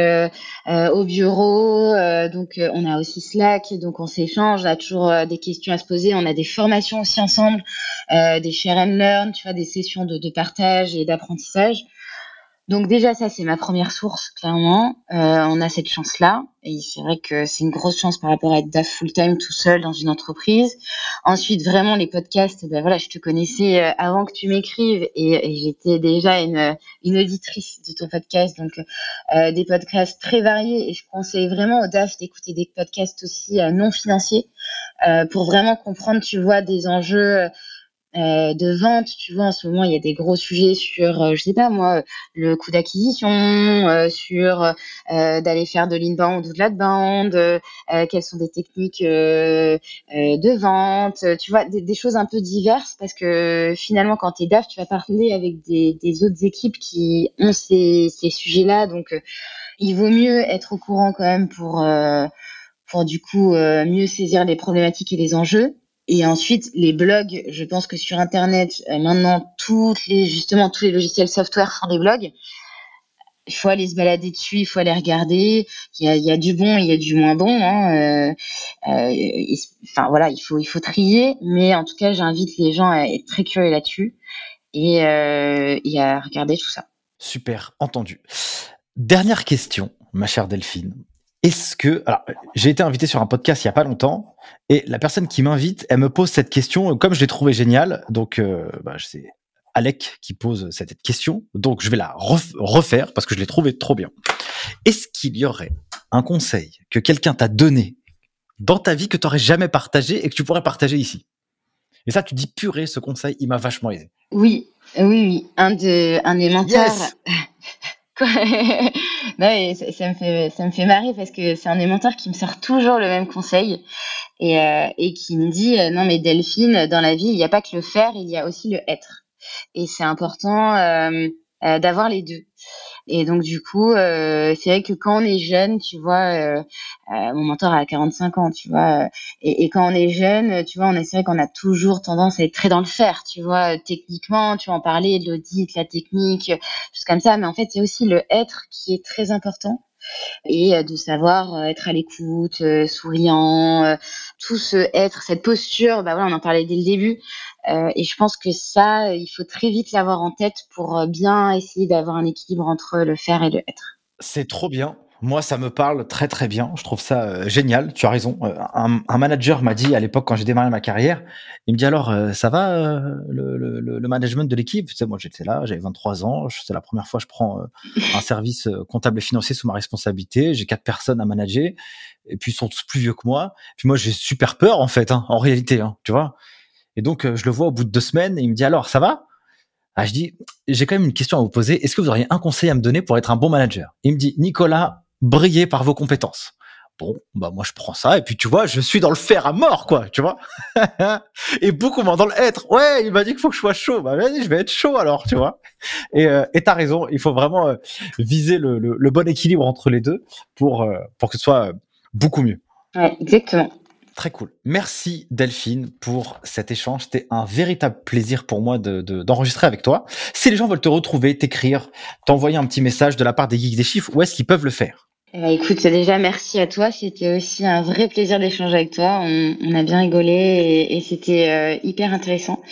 au bureau. donc, on a aussi Slack, donc on s'échange. On a toujours des questions à se poser. On a des formations aussi ensemble, des share and learn, tu vois, des sessions de, de partage et d'apprentissage. Donc déjà ça c'est ma première source clairement. Euh, on a cette chance là et c'est vrai que c'est une grosse chance par rapport à être DAF full time tout seul dans une entreprise. Ensuite vraiment les podcasts, ben voilà je te connaissais euh, avant que tu m'écrives et, j'étais déjà une, une auditrice de ton podcast donc euh, des podcasts très variés et je conseille vraiment aux DAF d'écouter des podcasts aussi euh, non financiers euh, pour vraiment comprendre tu vois des enjeux euh, de vente. Tu vois, en ce moment, il y a des gros sujets sur, euh, je sais pas moi, le coût d'acquisition, euh, sur d'aller faire de l'inbound ou de l'outbound, quelles sont des techniques de vente, tu vois, des, choses un peu diverses parce que finalement, quand tu es DAF, tu vas parler avec des, des autres équipes qui ont ces, ces sujets-là. Donc, il vaut mieux être au courant quand même pour, pour du coup mieux saisir les problématiques et les enjeux. Et ensuite, les blogs, je pense que sur Internet, euh, maintenant, toutes les, justement, tous les logiciels software font des blogs. Il faut aller se balader dessus, il faut aller regarder. Il y a, du bon, il y a du moins bon. Hein. Euh, euh, enfin voilà, il faut, il faut trier. Mais en tout cas, j'invite les gens à être très curieux là-dessus et, et à regarder tout ça. Super, entendu. Dernière question, ma chère Delphine. Est-ce que alors j'ai été invité sur un podcast il y a pas longtemps et la personne qui m'invite, elle me pose cette question comme je l'ai trouvé géniale. Donc euh, bah, c'est Alec qui pose cette question. Donc je vais la refaire parce que je l'ai trouvé trop bien. Est-ce qu'il y aurait un conseil que quelqu'un t'a donné dans ta vie que tu n'aurais jamais partagé et que tu pourrais partager ici? Et ça, tu dis purée, ce conseil, il m'a vachement aidé. Oui, oui, oui. Un de un des mentors. non, ça, me fait ça me fait marrer parce que c'est un des qui me sort toujours le même conseil et, euh, qui me dit euh, non mais Delphine dans la vie il n'y a pas que le faire il y a aussi le être. Et c'est important euh d'avoir les deux et donc du coup, euh, c'est vrai que quand on est jeune, tu vois, euh, euh mon mentor a 45 ans, tu vois, euh, et, et, quand on est jeune, tu vois, on est c'est vrai qu'on a toujours tendance à être très dans le faire, tu vois, techniquement, tu en parler, l'audit, la technique, choses comme ça, mais en fait, c'est aussi le être qui est très important et de savoir être à l'écoute, souriant, tout ce être, cette posture, bah voilà, on en parlait dès le début, euh, et je pense que ça, il faut très vite l'avoir en tête pour euh, bien essayer d'avoir un équilibre entre le faire et le être. C'est trop bien. Moi, ça me parle très très bien. Je trouve ça euh, génial. Tu as raison. un, manager m'a dit à l'époque quand j'ai démarré ma carrière, il me dit alors ça va le, management de l'équipe? Tu sais, moi j'étais là, j'avais 23 ans. C'est la première fois que je prends un service comptable et financier sous ma responsabilité. J'ai quatre personnes à manager et puis ils sont tous plus vieux que moi. Puis moi j'ai super peur en fait, hein, en réalité. Hein, tu vois. Et donc, euh, je le vois au bout de deux semaines et il me dit alors, ça va? Ah, Je dis, j'ai quand même une question à vous poser. Est-ce que vous auriez un conseil à me donner pour être un bon manager? Il me dit, Nicolas, brillez par vos compétences. Bon, bah moi je prends ça et puis tu vois, je suis dans le faire à mort quoi, tu vois. et beaucoup moins dans le être. Ouais, il m'a dit qu'il faut que je sois chaud. Bah vas-y, je vais être chaud alors, tu vois. Et euh, et t'as raison, il faut vraiment euh, viser le, le, bon équilibre entre les deux pour euh, pour que ce soit beaucoup mieux. Ouais, exactement. Très cool. Merci Delphine pour cet échange. C'était un véritable plaisir pour moi d'enregistrer de, avec toi. Si les gens veulent te retrouver, t'écrire, t'envoyer un petit message de la part des geeks des chiffres, où est-ce qu'ils peuvent le faire? Eh ben, écoute, déjà merci à toi. C'était aussi un vrai plaisir d'échanger avec toi. On, a bien rigolé et, c'était euh, hyper intéressant.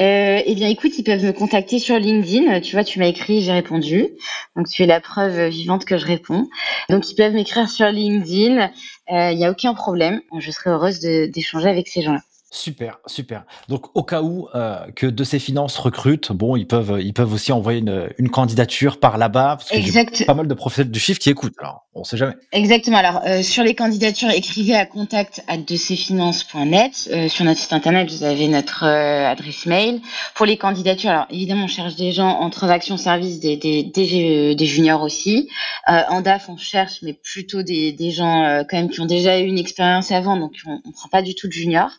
Euh, eh bien, écoute, ils peuvent me contacter sur LinkedIn. Tu vois, tu m'as écrit, j'ai répondu. Donc, tu es la preuve vivante que je réponds. Donc, ils peuvent m'écrire sur LinkedIn. Il euh, n'y a aucun problème. Je serai heureuse d'échanger avec ces gens-là. Super, super. Donc au cas où euh, que de ces finances recrutent, bon, ils peuvent ils peuvent aussi envoyer une, une candidature par là-bas parce que pas mal de professionnels du chiffre qui écoutent. Alors, on sait jamais. Exactement. Alors euh, sur les candidatures, écrivez à contact à. Euh, sur notre site internet, vous avez notre adresse mail. Pour les candidatures, alors évidemment, on cherche des gens en transaction service, des des, des, des juniors aussi. en DAF, on cherche, mais plutôt des, des gens quand même qui ont déjà eu une expérience avant, donc on, on prend pas du tout de juniors.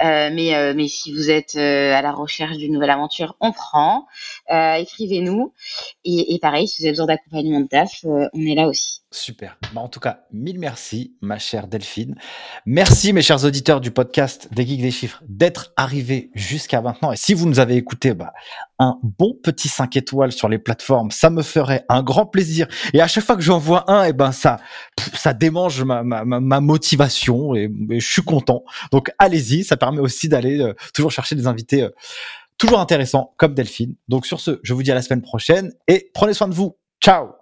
Mais, mais si vous êtes à la recherche d'une nouvelle aventure, on prend. Écrivez-nous. Et, et, pareil, si vous avez besoin d'accompagnement de DAF, on est là aussi. Super. Bah, en tout cas, mille merci, ma chère Delphine. Merci, mes chers auditeurs du podcast des Geeks des Chiffres, d'être arrivés jusqu'à maintenant. Et si vous nous avez écouté, bah, un bon petit 5 étoiles sur les plateformes, ça me ferait un grand plaisir. Et à chaque fois que j'en vois un, et eh ben ça, ça démange ma, ma, ma motivation et, je suis content. Donc allez-y, ça permet aussi d'aller euh, toujours chercher des invités euh, toujours intéressants comme Delphine. Donc sur ce, je vous dis à la semaine prochaine et prenez soin de vous. Ciao